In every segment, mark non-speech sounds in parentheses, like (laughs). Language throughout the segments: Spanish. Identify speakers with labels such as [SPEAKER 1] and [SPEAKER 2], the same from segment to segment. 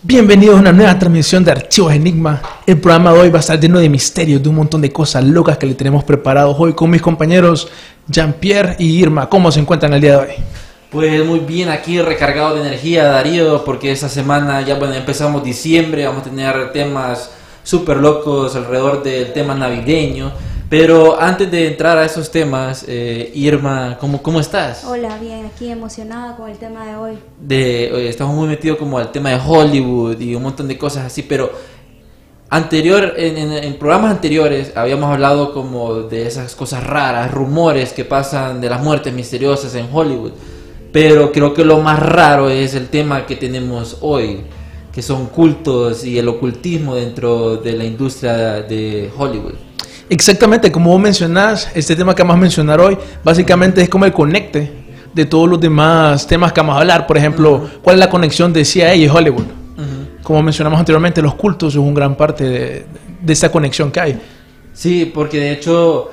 [SPEAKER 1] Bienvenidos a una nueva transmisión de Archivos Enigma. El programa de hoy va a estar lleno de misterios, de un montón de cosas locas que le tenemos preparados hoy con mis compañeros Jean-Pierre y Irma. ¿Cómo se encuentran el día de hoy?
[SPEAKER 2] Pues muy bien, aquí recargado de energía, Darío, porque esta semana ya bueno, empezamos diciembre, vamos a tener temas súper locos alrededor del tema navideño. Pero antes de entrar a esos temas, eh, Irma, ¿cómo, ¿cómo estás?
[SPEAKER 3] Hola, bien, aquí emocionada con el tema de hoy.
[SPEAKER 2] De, oye, estamos muy metidos como al tema de Hollywood y un montón de cosas así, pero anterior, en, en- en programas anteriores habíamos hablado como de esas cosas raras, rumores que pasan de las muertes misteriosas en Hollywood. Pero creo que lo más raro es el tema que tenemos hoy, que son cultos y el ocultismo dentro de la industria de Hollywood.
[SPEAKER 1] Exactamente, como vos mencionás, este tema que vamos a mencionar hoy, básicamente es como el conecte de todos los demás temas que vamos a hablar. Por ejemplo, ¿cuál es la conexión de CIA y Hollywood? Como mencionamos anteriormente, los cultos son una gran parte de, de esa conexión que hay.
[SPEAKER 2] Sí, porque de hecho,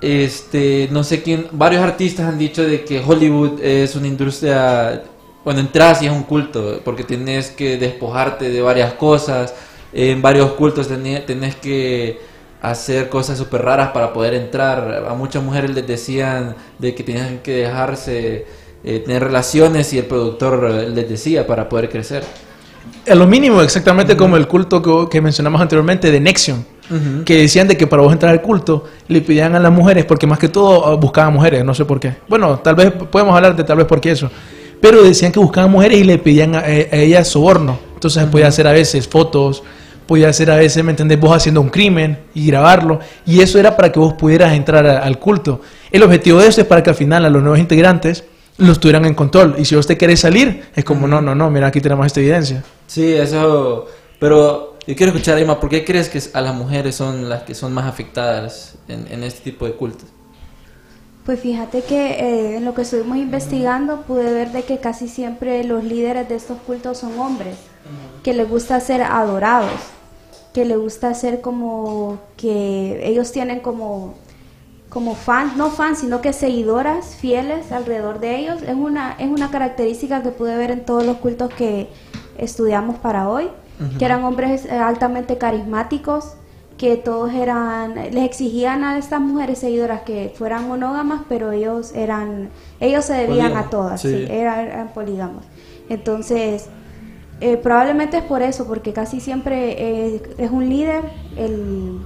[SPEAKER 2] este, no sé quién, varios artistas han dicho de que Hollywood es una industria, cuando entras y es un culto, porque tienes que despojarte de varias cosas, en varios cultos tenés, tenés que hacer cosas súper raras para poder entrar. A muchas mujeres les decían de que tenían que dejarse eh, tener relaciones y el productor eh, les decía para poder crecer.
[SPEAKER 1] A lo mínimo, exactamente como el culto que, que mencionamos anteriormente de Nexion, que decían de que para vos entrar al culto le pedían a las mujeres, porque más que todo ah, buscaban mujeres, no sé por qué. Bueno, tal vez podemos hablar de tal vez por qué eso. Pero decían que buscaban mujeres y le pedían a, a ellas soborno. Entonces podía hacer a veces fotos, podía hacer a veces, ¿me entendés? Vos haciendo un crimen y grabarlo. Y eso era para que vos pudieras entrar a- al culto. El objetivo de eso es para que al final a los nuevos integrantes los tuvieran en control. Y si vos te querés salir, es como, no, no, no, mira, aquí tenemos esta evidencia.
[SPEAKER 2] Sí, eso. Pero yo quiero escuchar, Emma, ¿por qué crees que a las mujeres son las que son más afectadas en, en este tipo de cultos?
[SPEAKER 3] Pues fíjate que eh, en lo que estuvimos investigando pude ver de que casi siempre los líderes de estos cultos son hombres, que les gusta ser adorados, que les gusta ser como que ellos tienen como como fans, no fans, sino que seguidoras fieles alrededor de ellos. Es una, es una característica que pude ver en todos los cultos que estudiamos para hoy, que eran hombres eh, altamente carismáticos, que todos eran, les exigían a estas mujeres seguidoras que fueran monógamas, pero ellos eran, ellos se debían a todas,
[SPEAKER 2] sí.
[SPEAKER 3] sí, eran, eran polígamos. Entonces, eh, probablemente es por eso, porque casi siempre eh, es un líder, el,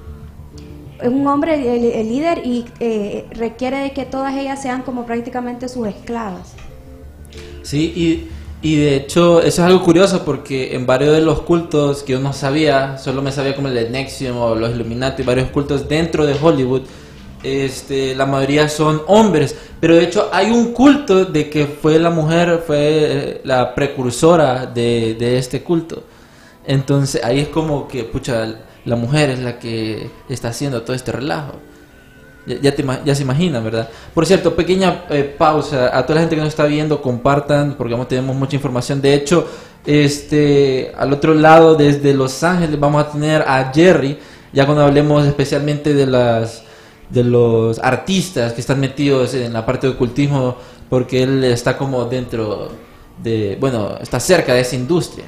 [SPEAKER 3] es un hombre el, líder y eh, requiere de que todas ellas sean como prácticamente sus esclavas.
[SPEAKER 2] Sí, y, y de hecho eso es algo curioso porque en varios de los cultos que yo no sabía, solo me sabía como el de Nexium o los Illuminati, varios cultos dentro de Hollywood, este, la mayoría son hombres, pero de hecho hay un culto de que fue la mujer, fue eh, la precursora de, este culto. Entonces ahí es como que, pucha, la mujer es la que está haciendo todo este relajo. Ya, te ya se imagina, ¿verdad? Por cierto, pequeña eh, pausa. A toda la gente que nos está viendo, compartan, porque vamos, tenemos mucha información. De hecho, este, al otro lado, desde Los Ángeles, vamos a tener a Jerry, ya cuando hablemos especialmente de las de los artistas que están metidos en la parte de ocultismo, porque él está como dentro de, bueno, está cerca de esa industria.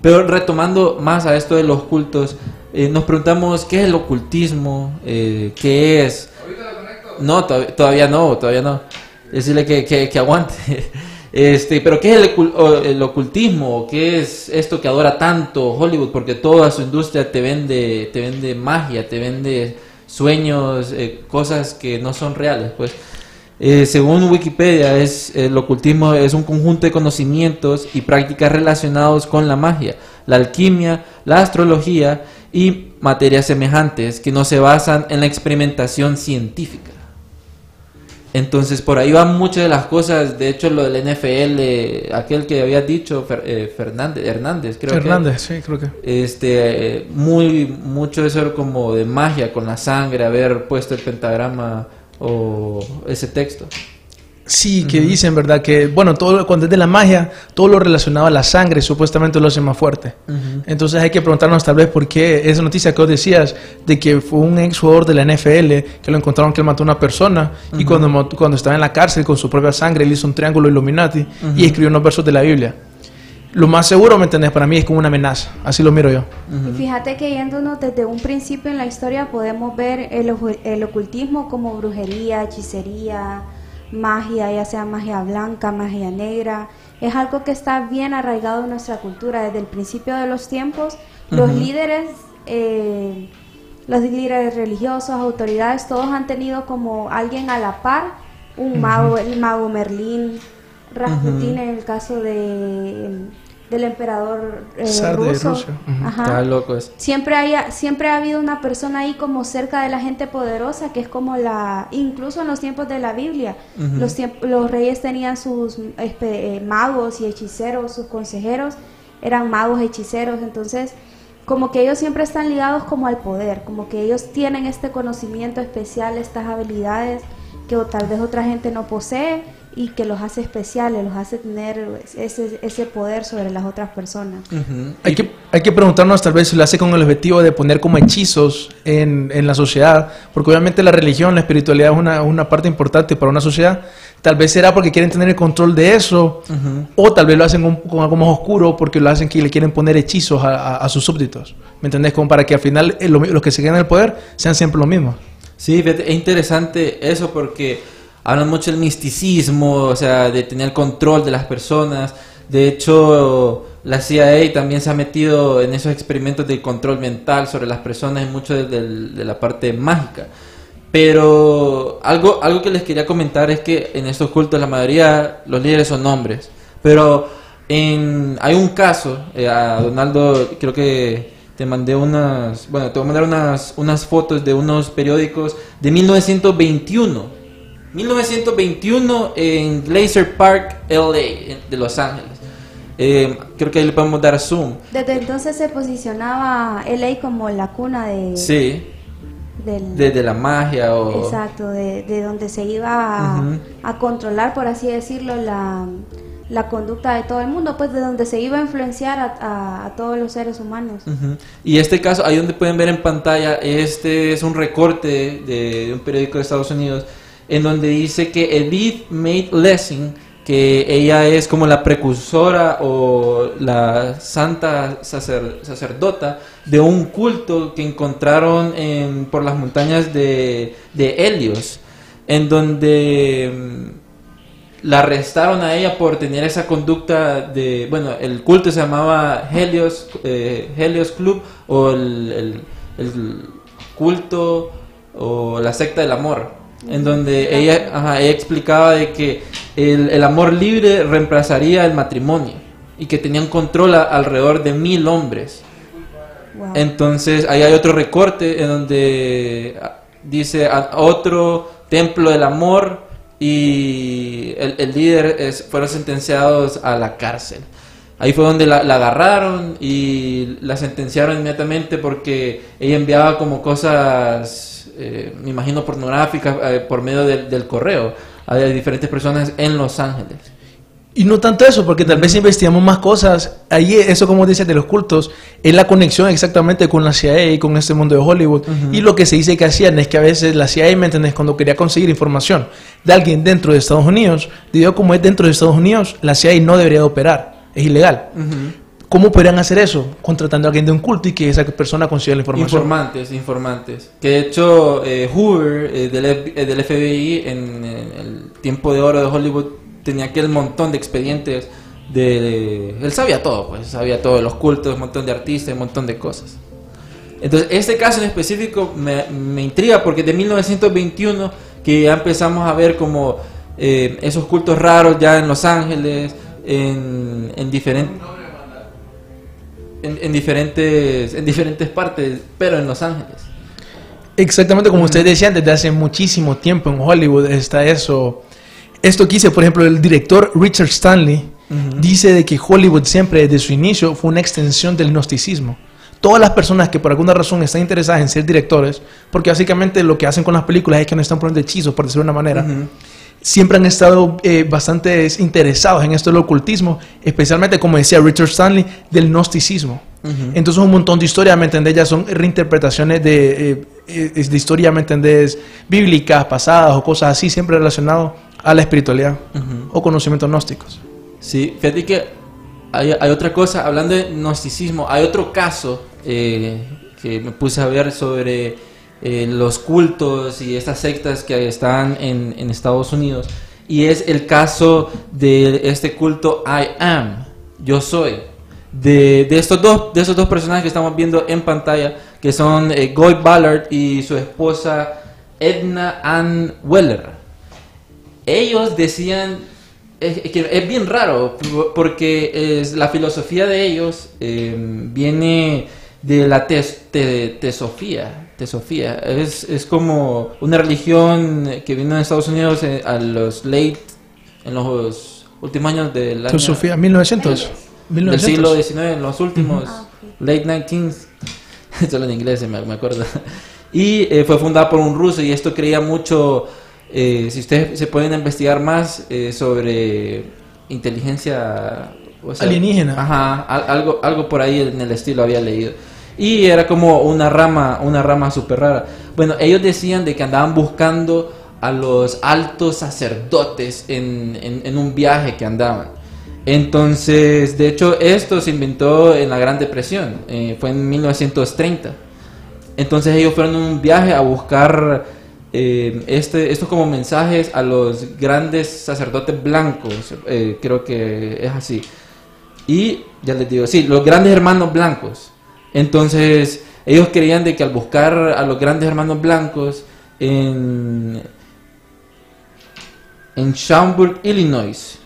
[SPEAKER 2] Pero retomando más a esto de los cultos, eh, nos preguntamos qué es el ocultismo, eh, qué es. No, to- todavía no, todavía no. Decirle que, que, que aguante. (laughs) Este, pero ¿qué es el, el ocultismo? ¿Qué es esto que adora tanto Hollywood? Porque toda su industria te vende, te vende magia, te vende sueños, eh, cosas que no son reales, pues. Eh, según Wikipedia, es, el ocultismo es un conjunto de conocimientos y prácticas relacionados con la magia, la alquimia, la astrología y materias semejantes que no se basan en la experimentación científica. Entonces, por ahí van muchas de las cosas. De hecho, lo del NFL, aquel que había dicho Fer- eh, Fernández, Hernández, creo que
[SPEAKER 1] Hernández, sí, creo que.
[SPEAKER 2] este eh, muy mucho eso era como de magia con la sangre haber puesto el pentagrama o ese texto
[SPEAKER 1] Sí, que dicen, ¿verdad? Que, bueno, todo cuando es de la magia, todo lo relacionado a la sangre supuestamente lo hace más fuerte. Entonces hay que preguntarnos tal vez por qué esa noticia que vos decías de que fue un ex jugador de la NFL que lo encontraron que él mató a una persona y cuando, cuando estaba en la cárcel con su propia sangre él hizo un triángulo Illuminati y escribió unos versos de la Biblia. Lo más seguro, ¿me entendés? Para mí es como una amenaza. Así lo miro yo.
[SPEAKER 3] Y fíjate que yéndonos desde un principio en la historia podemos ver el, el ocultismo como brujería, hechicería, magia, ya sea magia blanca, magia negra. Es algo que está bien arraigado en nuestra cultura desde el principio de los tiempos. Los líderes, eh, los líderes religiosos, autoridades, todos han tenido como alguien a la par, un mago, el mago Merlín, Rasputín en el caso de del emperador eh,
[SPEAKER 1] Zar de
[SPEAKER 3] ruso.
[SPEAKER 1] Rusia.
[SPEAKER 2] Está loco eso.
[SPEAKER 3] Siempre, haya, siempre ha habido una persona ahí como cerca de la gente poderosa, que es como la, incluso en los tiempos de la Biblia, los, tiemp- los reyes tenían sus espe- eh, magos y hechiceros, sus consejeros eran magos hechiceros, entonces como que ellos siempre están ligados como al poder, como que ellos tienen este conocimiento especial, estas habilidades que o tal vez otra gente no posee y que los hace especiales, los hace tener ese, ese poder sobre las otras personas.
[SPEAKER 2] Ujú.
[SPEAKER 1] Hay que, hay que preguntarnos tal vez si lo hace con el objetivo de poner como hechizos en, en la sociedad, porque obviamente la religión, la espiritualidad es una, una parte importante para una sociedad. Tal vez será porque quieren tener el control de eso, o tal vez lo hacen con, con algo más oscuro porque lo hacen que le quieren poner hechizos a, a- a sus súbditos. ¿Me entendés? Como para que al final eh, lo- los que se queden en el poder sean siempre los mismos.
[SPEAKER 2] Sí, es interesante eso porque hablan mucho del misticismo, o sea, de tener control de las personas. De hecho, la CIA también se ha metido en esos experimentos de control mental sobre las personas y mucho de, del- de la parte mágica. Pero algo, algo que les quería comentar es que en estos cultos la mayoría, los líderes son hombres. Pero en, hay un caso, eh, a Donaldo creo que te mandé unas, bueno, te voy a mandar unas, unas fotos de unos periódicos de 1921. 1921 en Glacier Park, LA, de Los Ángeles. Eh, creo que ahí le podemos dar zoom.
[SPEAKER 3] Desde entonces se posicionaba LA como la cuna de,
[SPEAKER 2] Sí,
[SPEAKER 3] del...
[SPEAKER 2] de, de la magia o...
[SPEAKER 3] Exacto, de, de donde se iba a,
[SPEAKER 2] Ujú.
[SPEAKER 3] a controlar, por así decirlo, la, la conducta de todo el mundo, pues de donde se iba a influenciar a, a- a todos los seres humanos.
[SPEAKER 2] Ujú. Y este caso, ahí donde pueden ver en pantalla, este es un recorte de, de un periódico de Estados Unidos, en donde dice que Edith May Lessing, que ella es como la precursora o la santa sacer- sacerdota de un culto que encontraron en- por las montañas de, de Helios, en donde mm, la arrestaron a ella por tener esa conducta de, bueno, el culto se llamaba Helios, eh, Helios Club o el- el culto o la secta del amor, en donde ella, ajá, ella explicaba de que el, el amor libre reemplazaría el matrimonio y que tenían control a- alrededor de mil hombres.
[SPEAKER 3] Wow.
[SPEAKER 2] Entonces, ahí hay otro recorte en donde ah, dice a- otro templo del amor y el, el líder es- fueron sentenciados a la cárcel. Ahí fue donde la, la agarraron y la sentenciaron inmediatamente porque ella enviaba como cosas, eh, me imagino, pornográficas eh, por medio del- del correo a diferentes personas en Los Ángeles.
[SPEAKER 1] Y no tanto eso, porque tal vez si investigamos más cosas, ahí eso como dices de los cultos, es la conexión exactamente con la CIA y con este mundo de Hollywood. Y lo que se dice que hacían es que a veces la CIA, ¿me entendés? Cuando quería conseguir información de alguien dentro de Estados Unidos, a como es dentro de Estados Unidos, la CIA no debería de operar, es ilegal. ¿Cómo podrían hacer eso? Contratando a alguien de un culto y que esa persona consiga la información.
[SPEAKER 2] Informantes, informantes. Que de hecho eh, Hoover eh, del, F- eh, FBI en, el tiempo de oro de Hollywood tenía aquel montón de expedientes de, él sabía todo, pues sabía todo de los cultos, montón de artistas, montón de cosas. Entonces, este caso en específico me, intriga porque de 1921 que ya empezamos a ver como esos cultos raros ya en Los Ángeles, en, en diferentes... En, en diferentes en diferentes partes, pero en Los Ángeles.
[SPEAKER 1] Exactamente como ustedes decían, desde hace muchísimo tiempo en Hollywood está eso. Esto que dice, por ejemplo, el director Richard Stanley dice de que Hollywood siempre desde su inicio fue una extensión del gnosticismo. Todas las personas que por alguna razón están interesadas en ser directores, porque básicamente lo que hacen con las películas es que nos están poniendo hechizos, por decirlo de una manera, siempre han estado eh, bastante interesados en esto del ocultismo, especialmente, como decía Richard Stanley, del gnosticismo. Entonces un montón de historias, ¿me entendés? Ya son reinterpretaciones de, eh, eh, de historias, ¿me entendés? Bíblicas, pasadas o cosas así, siempre relacionado a la espiritualidad o conocimientos gnósticos.
[SPEAKER 2] Sí, fíjate que hay, hay otra cosa, hablando de gnosticismo, hay otro caso eh, que me puse a ver sobre eh, los cultos y estas sectas que están en, Estados Unidos. Y es el caso de este culto I am, yo soy. De, estos dos de estos dos personajes que estamos viendo en pantalla, que son eh, Guy Ballard y su esposa Edna Ann Weller ellos decían que es bien raro porque es, la filosofía de ellos eh, viene de la te- tesofía tesofía es, es como una religión que vino en Estados Unidos eh, a los late en los últimos años del año-
[SPEAKER 1] Sofía, 1900.
[SPEAKER 2] del
[SPEAKER 1] 1900.
[SPEAKER 2] siglo XIX, en los últimos
[SPEAKER 3] Ah,
[SPEAKER 2] late 19th, (laughs) solo en inglés me, me acuerdo. (laughs) Y eh, fue fundada por un ruso y esto creía mucho, eh, si ustedes se pueden investigar más eh, sobre inteligencia o sea,
[SPEAKER 1] Alienígena.
[SPEAKER 2] Ajá, al- algo, algo por ahí en el estilo había leído. Y era como una rama, una rama súper rara. Bueno, ellos decían de que andaban buscando a los altos sacerdotes en, en- un viaje que andaban. Entonces, de hecho, esto se inventó en la Gran Depresión, eh, fue en 1930. Entonces ellos fueron en un viaje a buscar eh, este, estos como mensajes a los grandes sacerdotes blancos, eh, creo que es así. Y ya les digo, sí, los grandes hermanos blancos. Entonces ellos creían de que al buscar a los grandes hermanos blancos en, en Schaumburg, Illinois,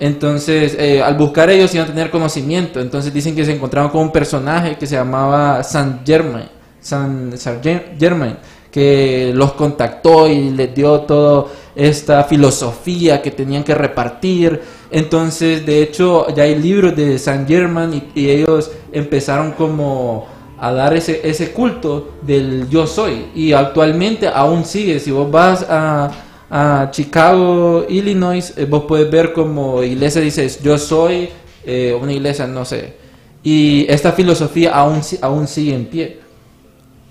[SPEAKER 2] entonces, eh, al buscar ellos iban a tener conocimiento. Entonces dicen que se encontraron con un personaje que se llamaba San Germain, San Ger- Germain, que los contactó y les dio toda esta filosofía que tenían que repartir. Entonces, de hecho, ya hay libros de San Germain y, y ellos empezaron como a dar ese, ese culto del yo soy. Y actualmente aún sigue. Si vos vas a, a Chicago, Illinois, eh, vos puedes ver como iglesia dices yo soy eh, una iglesia, no sé. Y esta filosofía aún, aún sigue en pie.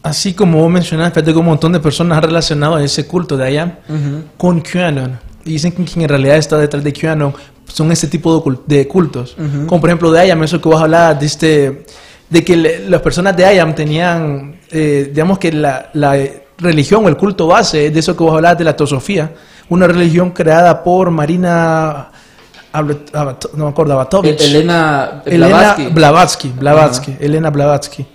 [SPEAKER 1] Así como vos mencionaste, fíjate que un montón de personas han relacionado a ese culto de allá
[SPEAKER 2] Ujú.
[SPEAKER 1] con QAnon. Dicen que quien en realidad está detrás de QAnon son ese tipo de, cul- de cultos.
[SPEAKER 2] Ujú.
[SPEAKER 1] Como por ejemplo de IAM, eso que vos hablabas de este de que le- las personas de IAM tenían, eh, digamos que la, la, religión o el culto base de eso que vos hablabas de la teosofía, una religión creada por Marina, no me acuerdo.
[SPEAKER 2] E- Elena Blavatsky,
[SPEAKER 1] Elena Blavatsky.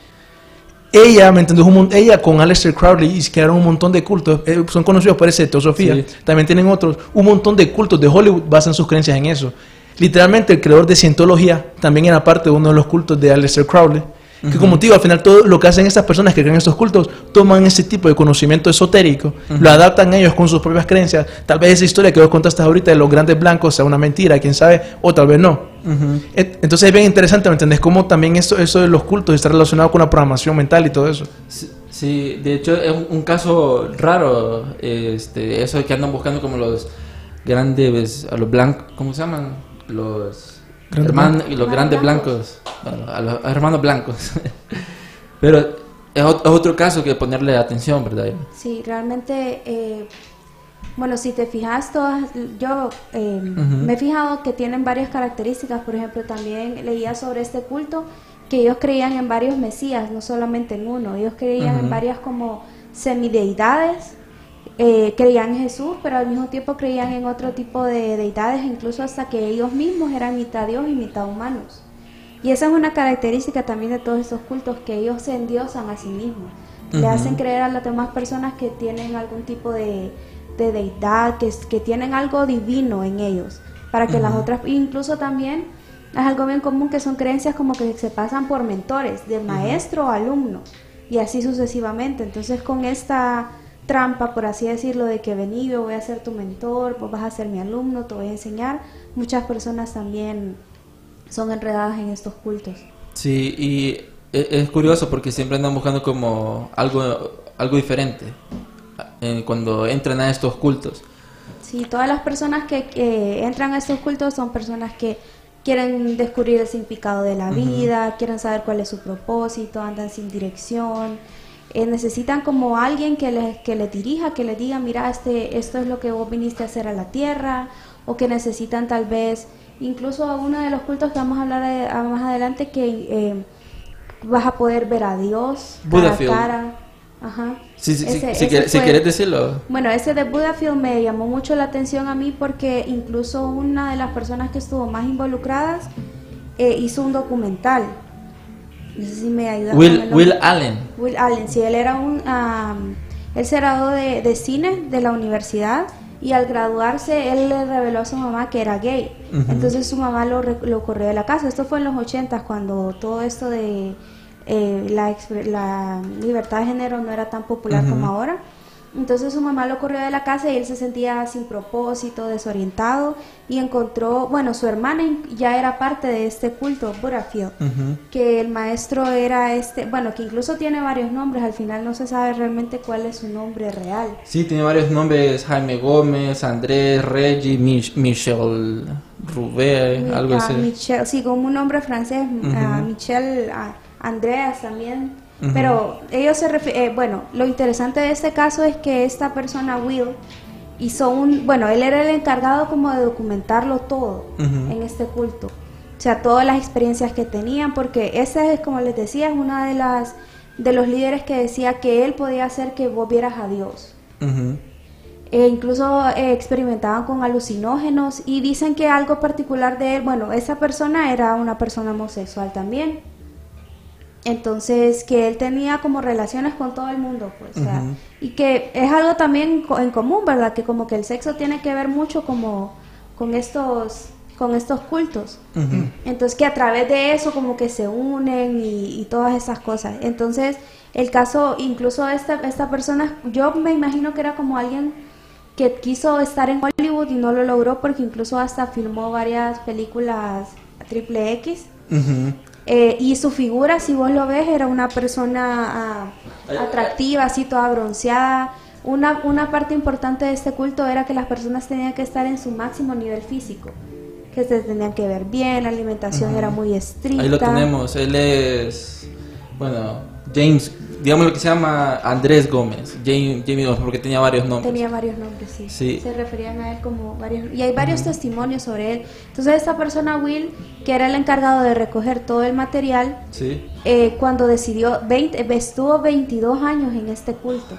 [SPEAKER 1] Ella, ¿me entiendes? Un ella con Aleister Crowley y crearon un montón de cultos. eh, son conocidos por ese teosofía.
[SPEAKER 2] Sí.
[SPEAKER 1] También tienen otros. Un montón de cultos de Hollywood basan sus creencias en eso. Literalmente, el creador de Cientología también era parte de uno de los cultos de Aleister Crowley. Que como te digo, al final todo lo que hacen estas personas que crean estos cultos, toman ese tipo de conocimiento esotérico, lo adaptan ellos con sus propias creencias. Tal vez esa historia que vos contaste ahorita de los grandes blancos sea una mentira, quién sabe, o tal vez no. Entonces es bien interesante, ¿me entendés? Cómo también esto, eso de los cultos está relacionado con la programación mental y todo eso.
[SPEAKER 2] Sí, Sí, de hecho es un, caso raro, este, eso de que andan buscando como los grandes, a los blancos, ¿cómo se llaman? Los
[SPEAKER 1] Grandes
[SPEAKER 2] hermanos, los grandes blancos, bueno, a los hermanos blancos. (laughs) Pero es, ot- es otro caso que ponerle atención, ¿verdad?
[SPEAKER 3] Sí, realmente, eh, bueno, si te fijas, todas, yo eh,
[SPEAKER 2] Ujú.
[SPEAKER 3] me he fijado que tienen varias características. Por ejemplo, también leía sobre este culto que ellos creían en varios mesías, no solamente en uno. Ellos creían en varias como semideidades eh, creían en Jesús, pero al mismo tiempo creían en otro tipo de deidades, incluso hasta que ellos mismos eran mitad Dios y mitad humanos. Y esa es una característica también de todos esos cultos, que ellos se endiosan a sí mismos. Le hacen creer a las demás personas que tienen algún tipo de, de deidad, que, que tienen algo divino en ellos, para que las otras, incluso también es algo bien común que son creencias como que se pasan por mentores, de maestro a alumno, y así sucesivamente. Entonces con esta trampa, por así decirlo, de que vení, yo voy a ser tu mentor, vos vas a ser mi alumno, te voy a enseñar, muchas personas también son enredadas en estos cultos.
[SPEAKER 2] Sí, y e- es curioso porque siempre andan buscando como algo, algo diferente eh, cuando entran a estos cultos.
[SPEAKER 3] Sí, todas las personas que, que entran a estos cultos son personas que quieren descubrir el significado de la vida, quieren saber cuál es su propósito, andan sin dirección, eh, necesitan como alguien que les, que les dirija, que les diga, mira, este, esto es lo que vos viniste a hacer a la tierra, o que necesitan tal vez, incluso a uno de los cultos que vamos a hablar eh, a- más adelante, que eh, vas a poder ver a Dios cara a cara. Ajá.
[SPEAKER 2] Sí, sí, sí,
[SPEAKER 3] Ese-
[SPEAKER 2] si, si quieres decirlo.
[SPEAKER 3] bueno, ese de Budafield me llamó mucho la atención a mí porque incluso una de las personas que estuvo más involucradas eh, hizo un documental. No sé si me ayuda. con el
[SPEAKER 2] Will, Allen.
[SPEAKER 3] Will Allen, sí, él era un... él se graduó de, de cine de la universidad y al graduarse él le reveló a su mamá que era gay. Entonces su mamá lo, lo corrió de la casa. Esto fue en los 80 cuando todo esto de eh, la, la libertad de género no era tan popular como ahora. Entonces su mamá lo corrió de la casa y él se sentía sin propósito, desorientado y encontró, bueno, su hermana ya era parte de este culto, Budafield, que el maestro era este, bueno, que incluso tiene varios nombres, al final no se sabe realmente cuál es su nombre real.
[SPEAKER 2] Sí, tiene varios nombres, Jaime Gómez, Andrés, Reggie, Mich- Michel Rubé,
[SPEAKER 3] Mi-
[SPEAKER 2] algo
[SPEAKER 3] ah,
[SPEAKER 2] así.
[SPEAKER 3] Michel, sí, como un nombre francés, ah, Michel ah, Andreas también. Pero ellos se refieren, bueno, lo interesante de este caso es que esta persona, Will, hizo un, bueno, él era el encargado como de documentarlo todo en este culto. O sea, todas las experiencias que tenían, porque ese es, como les decía, es una de las de los líderes que decía que él podía hacer que vos vieras a Dios. E incluso eh, experimentaban con alucinógenos y dicen que algo particular de él, bueno, esa persona era una persona homosexual también. Entonces, que él tenía como relaciones con todo el mundo, pues, o sea, y que es algo también en común, ¿verdad? Que como que el sexo tiene que ver mucho como con estos con estos cultos. Entonces, que a través de eso como que se unen y, y todas esas cosas. Entonces, el caso, incluso esta, esta persona, yo me imagino que era como alguien que quiso estar en Hollywood y no lo logró porque incluso hasta filmó varias películas triple X. Eh, y su figura, si vos lo ves, era una persona ah, atractiva, así toda bronceada. Una, una parte importante de este culto era que las personas tenían que estar en su máximo nivel físico, que se tenían que ver bien, la alimentación era muy estricta.
[SPEAKER 2] Ahí lo tenemos, él es, bueno, James, digamos lo que se llama Andrés Gómez, James, Jamie Gómez, porque tenía varios nombres.
[SPEAKER 3] Tenía varios nombres, sí.
[SPEAKER 2] Sí.
[SPEAKER 3] Se referían a él como varios. Y hay varios testimonios sobre él. Entonces, esta persona, Will, que era el encargado de recoger todo el material,
[SPEAKER 2] Sí.
[SPEAKER 3] eh, cuando decidió, 20, estuvo 22 años en este culto.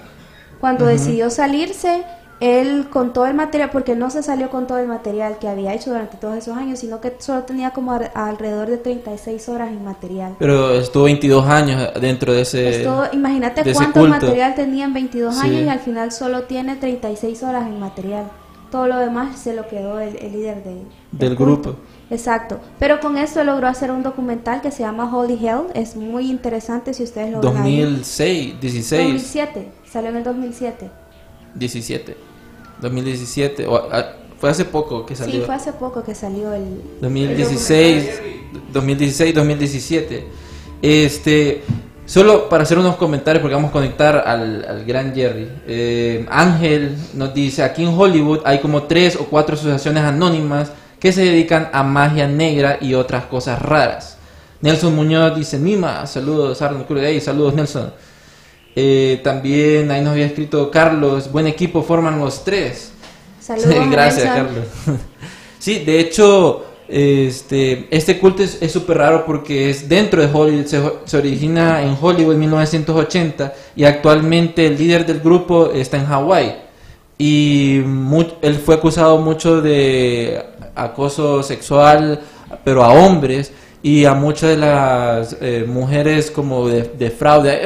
[SPEAKER 3] Cuando decidió salirse, él con todo el material, porque no se salió con todo el material que había hecho durante todos esos años, sino que solo tenía como alrededor de 36 horas en material.
[SPEAKER 2] Pero estuvo 22 años dentro de ese...
[SPEAKER 3] Imagínate
[SPEAKER 2] de
[SPEAKER 3] cuánto material tenía en 22
[SPEAKER 2] Sí.
[SPEAKER 3] años y al final solo tiene 36 horas en material. Todo lo demás se lo quedó el, el líder de-
[SPEAKER 2] Del grupo.
[SPEAKER 3] Exacto. Pero con esto logró hacer un documental que se llama Holy Hell. Es muy interesante si ustedes lo ven ahí.
[SPEAKER 2] 2006, 16,
[SPEAKER 3] 2007. Salió en el 2007.
[SPEAKER 2] 17, 2017, o, ah, fue hace poco que salió.
[SPEAKER 3] Sí, fue hace poco que salió el...
[SPEAKER 2] 2016, 2016, 2017. Este, solo para hacer unos comentarios, porque vamos a conectar al, al gran Jerry. Eh, Ángel nos dice, aquí en Hollywood hay como tres o cuatro asociaciones anónimas que se dedican a magia negra y otras cosas raras. Nelson Muñoz dice, Mima, saludos, Arnold Cruz, hey, saludos Nelson. Eh, también ahí nos había escrito Carlos, buen equipo forman los tres.
[SPEAKER 3] Saludos. (laughs)
[SPEAKER 2] Gracias,
[SPEAKER 3] Nelson.
[SPEAKER 2] Carlos. (laughs) sí, de hecho, este, este culto es súper raro porque es dentro de Hollywood, se, se origina en Hollywood en 1980 y actualmente el líder del grupo está en Hawái. y mu- él fue acusado mucho de acoso sexual, pero a hombres y a muchas de las eh, mujeres como de, de fraude.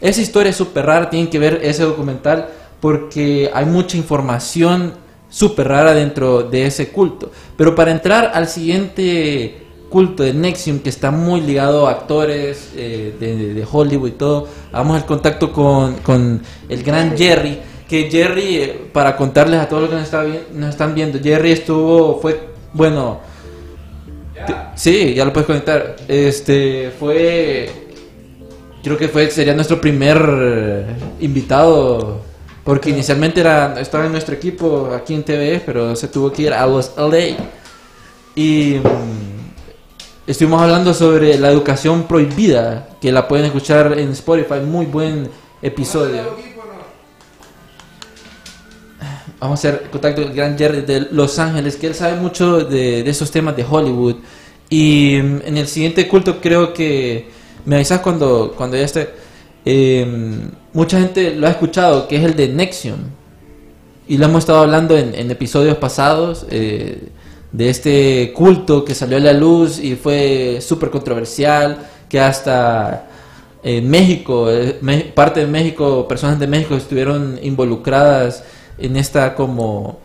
[SPEAKER 2] Esa historia es súper rara, tienen que ver ese documental porque hay mucha información súper rara dentro de ese culto. Pero para entrar al siguiente culto de Nexium, que está muy ligado a actores eh, de, de Hollywood y todo, vamos al contacto con, con el gran Jerry. Que Jerry, eh, para contarles a todos los que nos, está vi- nos están viendo, Jerry estuvo, fue, bueno, sí, ya lo puedes conectar. Este, fue, creo que fue, sería nuestro primer eh, invitado, porque inicialmente era, estaba en nuestro equipo aquí en TV, pero se tuvo que ir a los LA. Y mm, estuvimos hablando sobre la educación prohibida, que la pueden escuchar en Spotify, muy buen episodio. Vamos a hacer contacto con el gran Jerry de Los Ángeles, que él sabe mucho de, de esos temas de Hollywood. Y mm, en el siguiente culto creo que me avisas cuando, cuando ya esté. eh, mucha gente lo ha escuchado, que es el de Nexium. Y lo hemos estado hablando en, episodios pasados eh, de este culto que salió a la luz y fue súper controversial, que hasta en México, eh, parte de México, personas de México estuvieron involucradas en esta como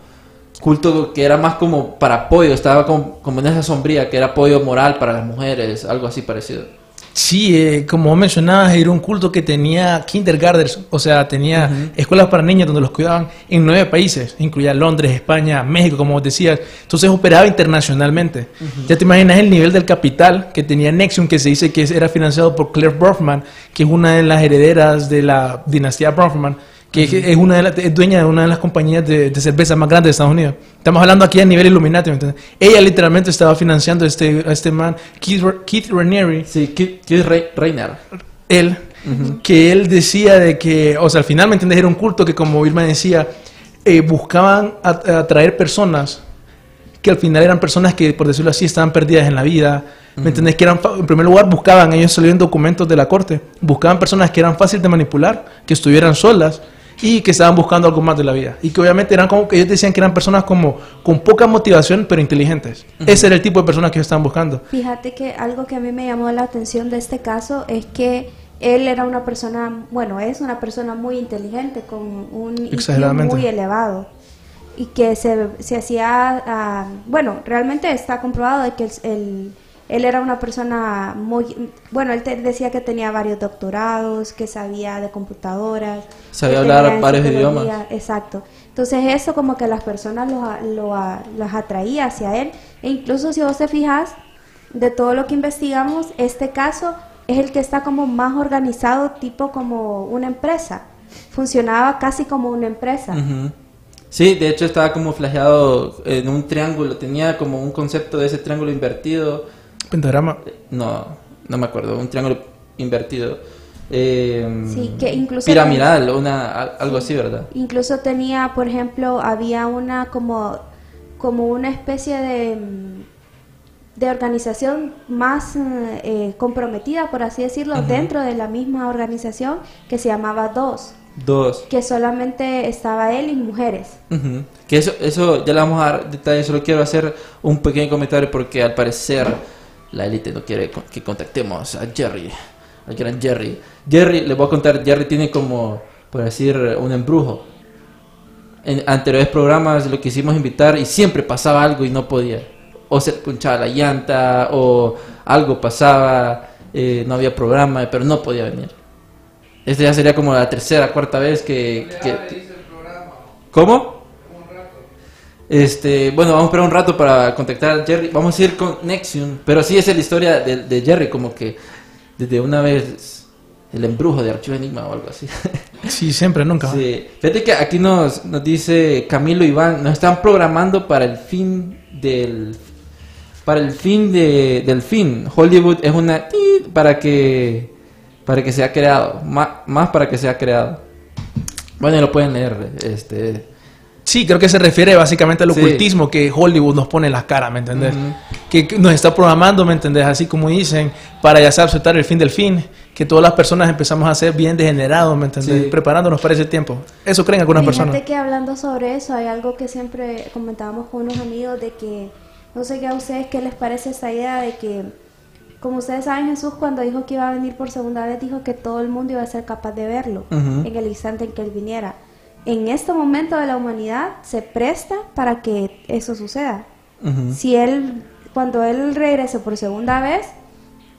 [SPEAKER 2] culto que era más como para apoyo, estaba como en esa sombría, que era apoyo moral para las mujeres, algo así parecido.
[SPEAKER 1] Sí, eh, como mencionabas, era un culto que tenía kindergartens, o sea, tenía escuelas para niños donde los cuidaban en nueve países, incluía Londres, España, México, como vos decías. Entonces operaba internacionalmente. Ya te imaginas el nivel del capital que tenía Nexium, que se dice que era financiado por Claire Bronfman, que es una de las herederas de la dinastía Bronfman, que es una de las- es dueña de una de las compañías de, de cerveza más grandes de Estados Unidos. Estamos hablando aquí a nivel Illuminati, ¿me entiendes? Ella literalmente estaba financiando a este, a este man, Keith, Keith Raniere,
[SPEAKER 2] Sí, Keith Keith Re- Reiner.
[SPEAKER 1] él, que él decía de que, o sea, al final, ¿me entiendes? Era un culto que, como Vilma decía, eh, buscaban at- atraer personas que al final eran personas que, por decirlo así, estaban perdidas en la vida. ¿Me entendés? Que eran, en primer lugar, buscaban, ellos salieron documentos de la corte, buscaban personas que eran fáciles de manipular, que estuvieran solas y que estaban buscando algo más de la vida. Y que obviamente eran como que ellos decían que eran personas como con poca motivación, pero inteligentes. Ese era el tipo de personas que ellos estaban buscando.
[SPEAKER 3] Fíjate que algo que a mí me llamó la atención de este caso es que él era una persona, bueno, es una persona muy inteligente, con un IQ muy elevado. Y que se, se hacía, ah, bueno, realmente está comprobado de que el- el- él era una persona muy, bueno, él te- decía que tenía varios doctorados, que sabía de computadoras.
[SPEAKER 2] Sabía hablar varios idiomas.
[SPEAKER 3] Exacto. Entonces eso como que las personas lo, lo las atraía hacia él. E incluso si vos te fijas, de todo lo que investigamos, este caso es el que está como más organizado, tipo como una empresa. Funcionaba casi como una empresa.
[SPEAKER 2] Ujú. Sí, de hecho estaba como flageado en un triángulo, tenía como un concepto de ese triángulo invertido.
[SPEAKER 1] Pentagrama.
[SPEAKER 2] No, no me acuerdo, un triángulo invertido. Eh,
[SPEAKER 3] Sí, que incluso-
[SPEAKER 2] Piramidal, una, al- algo así, ¿verdad?
[SPEAKER 3] Incluso tenía, por ejemplo, había una como, como una especie de, de organización más eh, comprometida, por así decirlo, dentro de la misma organización que se llamaba DOS,
[SPEAKER 2] Dos.
[SPEAKER 3] que solamente estaba él y mujeres.
[SPEAKER 2] Ujú. Que eso, eso ya le vamos a dar detalles, solo quiero hacer un pequeño comentario porque al parecer la élite no quiere que contactemos a Jerry, al gran Jerry. Jerry, le voy a contar, Jerry tiene como, por decir, un embrujo. En anteriores programas lo quisimos invitar y siempre pasaba algo y no podía. O se punchaba la llanta, o algo pasaba, eh, no había programa, pero no podía venir. Esta ya sería como la tercera, cuarta vez que... que- ¿Cómo? Este, bueno, vamos a esperar un rato para contactar a Jerry. Vamos a ir con Nexium, pero sí esa es la historia de, de Jerry, como que desde una vez el embrujo de Archivo Enigma o algo así. (laughs)
[SPEAKER 1] Sí, siempre, nunca.
[SPEAKER 2] Sí. Fíjate que aquí nos, nos dice Camilo Iván, nos están programando para el fin del para el fin de, del fin. Hollywood es una para que para que sea creado, más, más para que sea creado. Bueno, lo pueden leer, este
[SPEAKER 1] Sí, creo que se refiere básicamente al
[SPEAKER 2] Sí.
[SPEAKER 1] ocultismo que Hollywood nos pone en la cara, ¿me entendés? que, que nos está programando, ¿me entendés? Así como dicen, para ya sea aceptar el fin del fin, que todas las personas empezamos a ser bien degenerados, ¿me entendés?
[SPEAKER 2] Sí.
[SPEAKER 1] Preparándonos para ese tiempo. Eso creen algunas
[SPEAKER 3] Fíjate
[SPEAKER 1] personas.
[SPEAKER 3] que hablando sobre eso, hay algo que siempre comentábamos con unos amigos de que, no sé qué a ustedes qué les parece esa idea de que, como ustedes saben, Jesús cuando dijo que iba a venir por segunda vez, dijo que todo el mundo iba a ser capaz de verlo
[SPEAKER 2] Ujú.
[SPEAKER 3] en el instante en que él viniera. En este momento de la humanidad se presta para que eso suceda. Si él, cuando él regrese por segunda vez,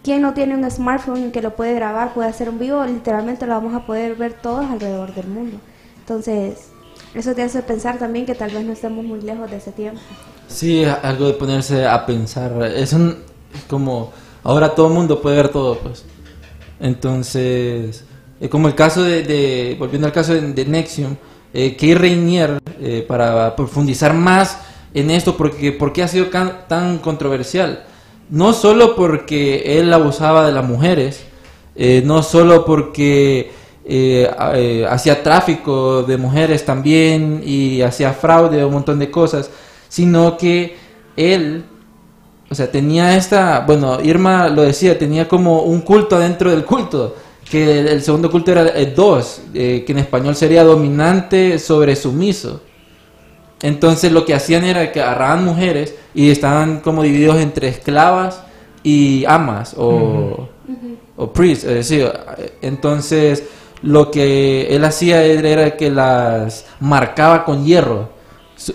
[SPEAKER 3] quien no tiene un smartphone que lo puede grabar, puede hacer un vivo, literalmente lo vamos a poder ver todos alrededor del mundo. Entonces, eso te hace pensar también que tal vez no estemos muy lejos de ese tiempo.
[SPEAKER 2] Sí, algo de ponerse a pensar. Es un como ahora todo el mundo puede ver todo, pues. Entonces, como el caso de, de- volviendo al caso de, de Nexium, eh, Kay Rainier, eh, para profundizar más en esto, porque ¿por qué ha sido tan controversial? No solo porque él abusaba de las mujeres, eh, no solo porque hacía tráfico de mujeres también y hacía fraude, un montón de cosas, sino que él, o sea, tenía esta, bueno, Irma lo decía, tenía como un culto dentro del culto, que el, el segundo culto era el dos, eh, que en español sería dominante sobre sumiso. Entonces lo que hacían era que agarraban mujeres y estaban como divididos entre esclavas y amas o, o priests, es decir, entonces lo que él hacía era era que las marcaba con hierro,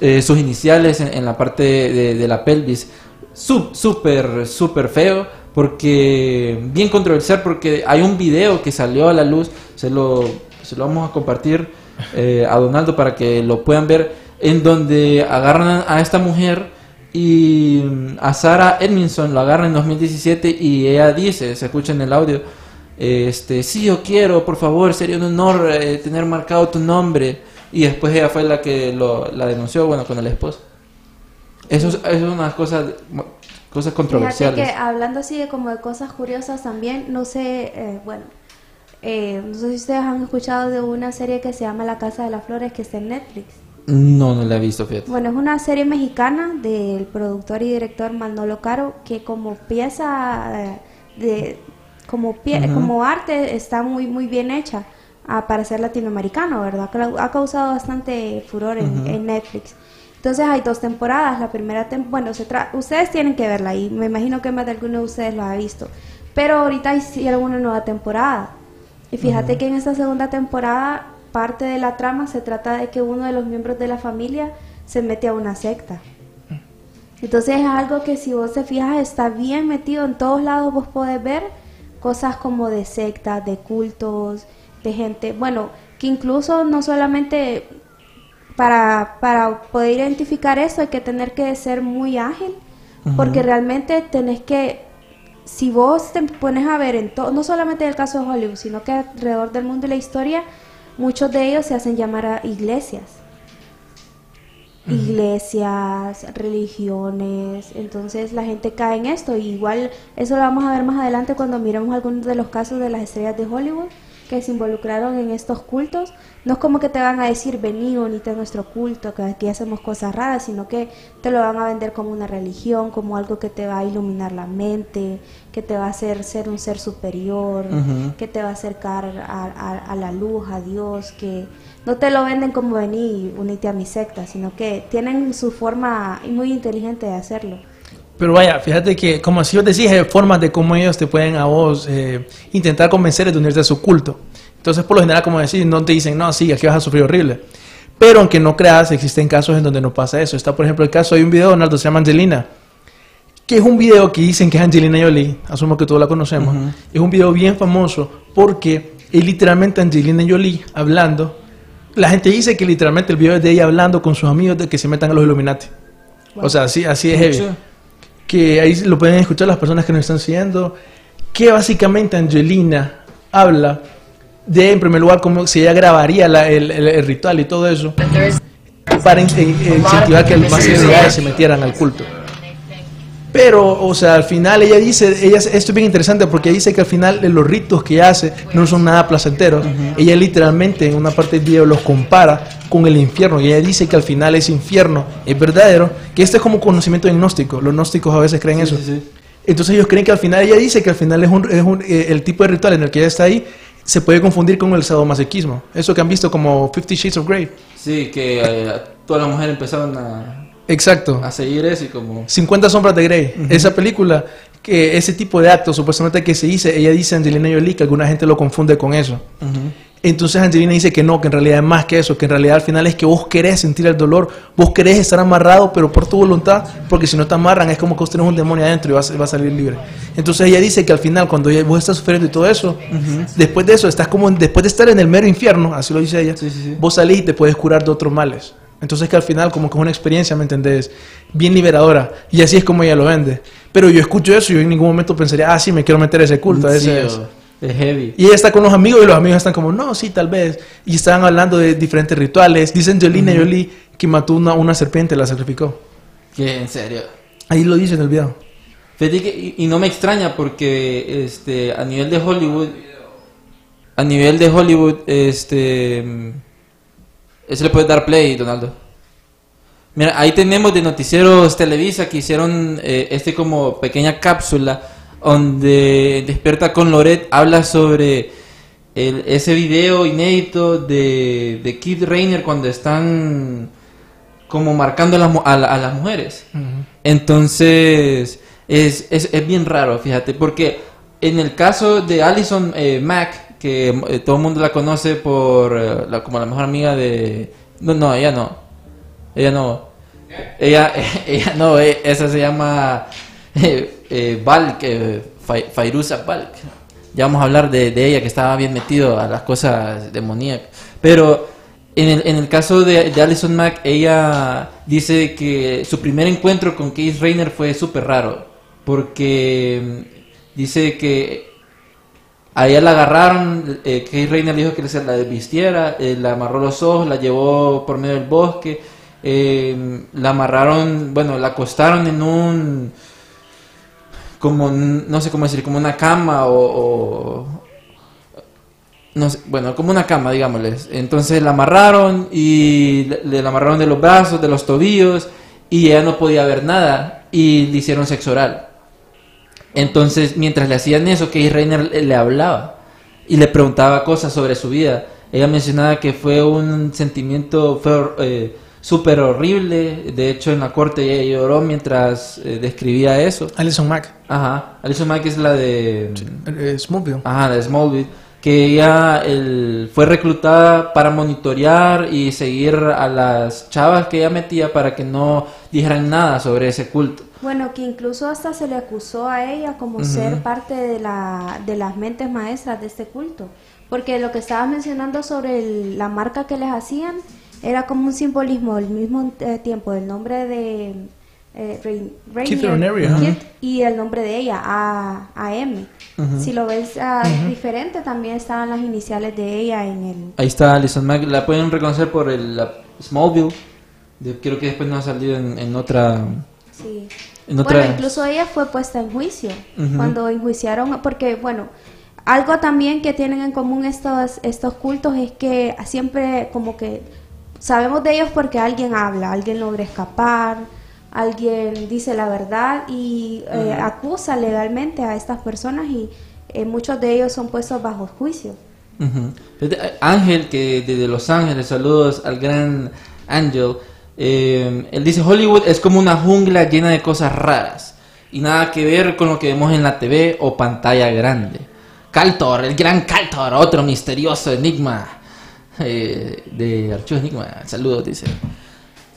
[SPEAKER 2] eh, sus iniciales en, en la parte de, de la pelvis, súper, súper feo, porque bien controversial, porque hay un video que salió a la luz, se lo, se lo vamos a compartir eh, a Donaldo para que lo puedan ver, en donde agarran a esta mujer y mm, a Sarah Edmondson lo agarran en 2017 y ella dice, se escucha en el audio, este, sí, yo quiero, por favor, sería un honor eh, tener marcado tu nombre. Y después ella fue la que lo, la denunció, bueno, con el esposo. Eso es, eso es unas cosas,
[SPEAKER 3] Fíjate
[SPEAKER 2] controversiales.
[SPEAKER 3] que hablando así de como de cosas curiosas también, no sé, eh, bueno, eh, no sé si ustedes han escuchado de una serie que se llama La Casa de las Flores que está en Netflix.
[SPEAKER 2] No, no la he visto, fíjate.
[SPEAKER 3] Bueno, es una serie mexicana del productor y director Manolo Caro que como pieza eh, de como pie- como arte está muy muy bien hecha ah, para ser latinoamericano, ¿verdad? Ha causado bastante furor en Netflix. Entonces hay dos temporadas. La primera tem- bueno, se tra- ustedes tienen que verla y me imagino que más de alguno de ustedes lo ha visto. Pero ahorita hicieron una nueva temporada. Y fíjate que en esta segunda temporada parte de la trama se trata de que uno de los miembros de la familia se mete a una secta. Entonces es algo que si vos te fijas está bien metido en todos lados, vos podés ver cosas como de sectas, de cultos, de gente, bueno, que incluso no solamente para, para poder identificar eso hay que tener que ser muy ágil, porque realmente tenés que, si vos te pones a ver en todo, no solamente en el caso de Hollywood, sino que alrededor del mundo y la historia, muchos de ellos se hacen llamar a iglesias. Iglesias, religiones, entonces la gente cae en esto. Y igual eso lo vamos a ver más adelante cuando miremos algunos de los casos de las estrellas de Hollywood que se involucraron en estos cultos. No es como que te van a decir vení, unite a nuestro culto, que aquí hacemos cosas raras, sino que te lo van a vender como una religión, como algo que te va a iluminar la mente, que te va a hacer ser un ser superior, que te va a acercar a, a- a la luz, a Dios, que no te lo venden como vení, unite a mi secta, sino que tienen su forma muy inteligente de hacerlo.
[SPEAKER 1] Pero vaya, fíjate que, como si yo decía, hay formas de cómo ellos te pueden a vos eh, intentar convencer de unirte a su culto. Entonces, por lo general, como decís, no te dicen, no, sí, aquí vas a sufrir horrible. Pero aunque no creas, existen casos en donde no pasa eso. Está, por ejemplo, el caso, hay un video, Donaldo, se llama Angelina, que es un video que dicen que es Angelina Jolie, asumo que todos la conocemos.
[SPEAKER 2] Ujú.
[SPEAKER 1] Es un video bien famoso porque es literalmente Angelina Jolie hablando. La gente dice que literalmente el video es de ella hablando con sus amigos de que se metan a los Illuminati. O sea, así, así es heavy. Que ahí lo pueden escuchar las personas que nos están siguiendo, que básicamente Angelina habla de, en primer lugar, cómo si ella grabaría la- el, el- el ritual y todo eso, para in- in- incentivar que más celebridades se metieran al culto. Pero, o sea, al final ella dice, ella, esto es bien interesante porque dice que al final los ritos que hace no son nada placenteros. Ella literalmente en una parte del video los compara con el infierno y ella dice que al final ese infierno es verdadero, que este es como conocimiento gnóstico. Los gnósticos a veces creen eso.
[SPEAKER 2] sí, sí.
[SPEAKER 1] Entonces ellos creen que al final, ella dice que al final es, un, es un- eh, el tipo de ritual en el que ella está ahí se puede confundir con el sadomasoquismo. Eso que han visto como Fifty Shades of Grey.
[SPEAKER 2] Sí, que eh, todas las mujeres empezaron a,
[SPEAKER 1] Exacto.
[SPEAKER 2] a seguir eso y como...
[SPEAKER 1] 50 sombras de Grey. Esa película, que ese tipo de actos supuestamente que se dice, ella dice Angelina Jolie que alguna gente lo confunde con eso. Entonces Angelina dice que no, que en realidad es más que eso, que en realidad al final es que vos querés sentir el dolor, vos querés estar amarrado, pero por tu voluntad, porque si no te amarran es como que vos tenés un demonio adentro y vas, vas a salir libre. Entonces ella dice que al final cuando ella- vos estás sufriendo y todo eso, después de eso, estás como, después de estar en el mero infierno, así lo dice ella,
[SPEAKER 2] Sí, sí, sí.
[SPEAKER 1] vos salís y te puedes curar de otros males. Entonces que al final como que es una experiencia, ¿me entendés? Bien liberadora. Y así es como ella lo vende. Pero yo escucho eso y yo en ningún momento pensaría, ah, sí, me quiero meter ese culto. a ese-
[SPEAKER 2] es heavy.
[SPEAKER 1] y ella está con los amigos y los amigos están como, no, sí, tal vez. Y estaban hablando de diferentes rituales. Dicen Angelina Jolie que mató una, una serpiente, la sacrificó.
[SPEAKER 2] Que en serio.
[SPEAKER 1] Ahí lo dice en el video.
[SPEAKER 2] Que- y, y no me extraña porque este a nivel de Hollywood a nivel de Hollywood este eso le puede dar play Donaldo. Mira ahí tenemos de noticieros Televisa que hicieron eh, este como pequeña cápsula donde Despierta con Loret habla sobre el- ese video inédito de, de Kid Rainer cuando están como marcando a las, a la- a las mujeres. Entonces, es, es, es bien raro, fíjate, porque en el caso de Alison eh, Mack, que eh, todo el mundo la conoce por eh, la, como la mejor amiga de... No, no, ella no. Ella no. Ella, (laughs) ella no, eh, esa se llama (laughs) Balk, Fai- Fairuza Balk. Ya vamos a hablar de, de ella, que estaba bien metido a las cosas demoníacas. Pero en el, en el caso de, de Alison Mack, ella dice que su primer encuentro con Keith Rainer fue súper raro. Porque mm, dice que a ella la agarraron, eh, Rainer le dijo que se la desvistiera, eh, la amarró los ojos, la llevó por medio del bosque, eh, la amarraron, bueno, la acostaron en un, como, no sé cómo decir, como una cama o, o- no sé, bueno, como una cama, digámosles. Entonces la amarraron y le, le la amarraron de los brazos, de los tobillos y ella no podía ver nada y le hicieron sexo oral. Entonces, mientras le hacían eso, Keith Rainer le, le hablaba y le preguntaba cosas sobre su vida. Ella mencionaba que fue un sentimiento fue, eh, súper horrible. De hecho, en la corte ella lloró mientras eh, describía eso.
[SPEAKER 1] Alison Mack,
[SPEAKER 2] Ajá. Alison Mack es la de...
[SPEAKER 1] eh, Smallville.
[SPEAKER 2] Ajá, de Smallville. Que ella el- fue reclutada para monitorear y seguir a las chavas que ella metía para que no dijeran nada sobre ese culto.
[SPEAKER 3] Bueno, que incluso hasta se le acusó a ella como ser parte de, la, de las mentes maestras de este culto. Porque lo que estabas mencionando sobre el- la marca que les hacían era como un simbolismo al mismo eh, tiempo del nombre de eh, Rain- Rainier. Keith, y el nombre de ella, A, AM. Si lo ves ah, diferente, también estaban las iniciales de ella en el...
[SPEAKER 2] Ahí está Alison Mack. La pueden reconocer por el la Smallville. De- creo que después no ha salido en, en otra...
[SPEAKER 3] Sí.
[SPEAKER 2] En otra-
[SPEAKER 3] Bueno, incluso ella fue puesta en juicio cuando enjuiciaron, porque bueno, algo también que tienen en común estos, estos cultos es que siempre como que sabemos de ellos porque alguien habla, alguien logra escapar, alguien dice la verdad y eh, acusa legalmente a estas personas y eh, muchos de ellos son puestos bajo juicio.
[SPEAKER 2] Eh, Ángel, que desde Los Ángeles, saludos al gran Ángel. eh, él dice, Hollywood es como una jungla llena de cosas raras y nada que ver con lo que vemos en la TV o pantalla grande. Caltor, el gran Caltor, otro misterioso enigma eh, de Archivos Enigma. Saludos, dice.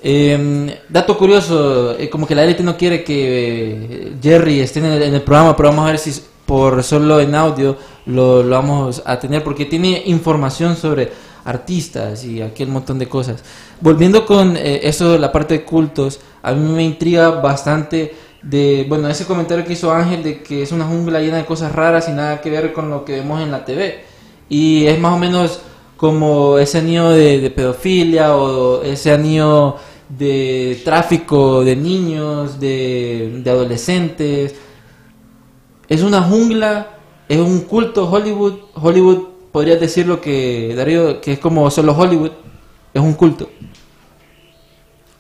[SPEAKER 2] Eh, dato curioso, eh, como que la élite no quiere que eh, Jerry esté en el, en el programa, pero vamos a ver si por solo en audio lo, lo vamos a tener, porque tiene información sobre artistas y aquel montón de cosas. Volviendo con eh, eso, la parte de cultos, a mí me intriga bastante de, bueno, ese comentario que hizo Ángel de que es una jungla llena de cosas raras y nada que ver con lo que vemos en la TV. Y es más o menos como ese anillo de, de pedofilia o ese anillo de tráfico de niños, de, de adolescentes. Es una jungla, es un culto Hollywood. Hollywood, podrías decirlo que, Darío, que es como solo Hollywood, es un culto.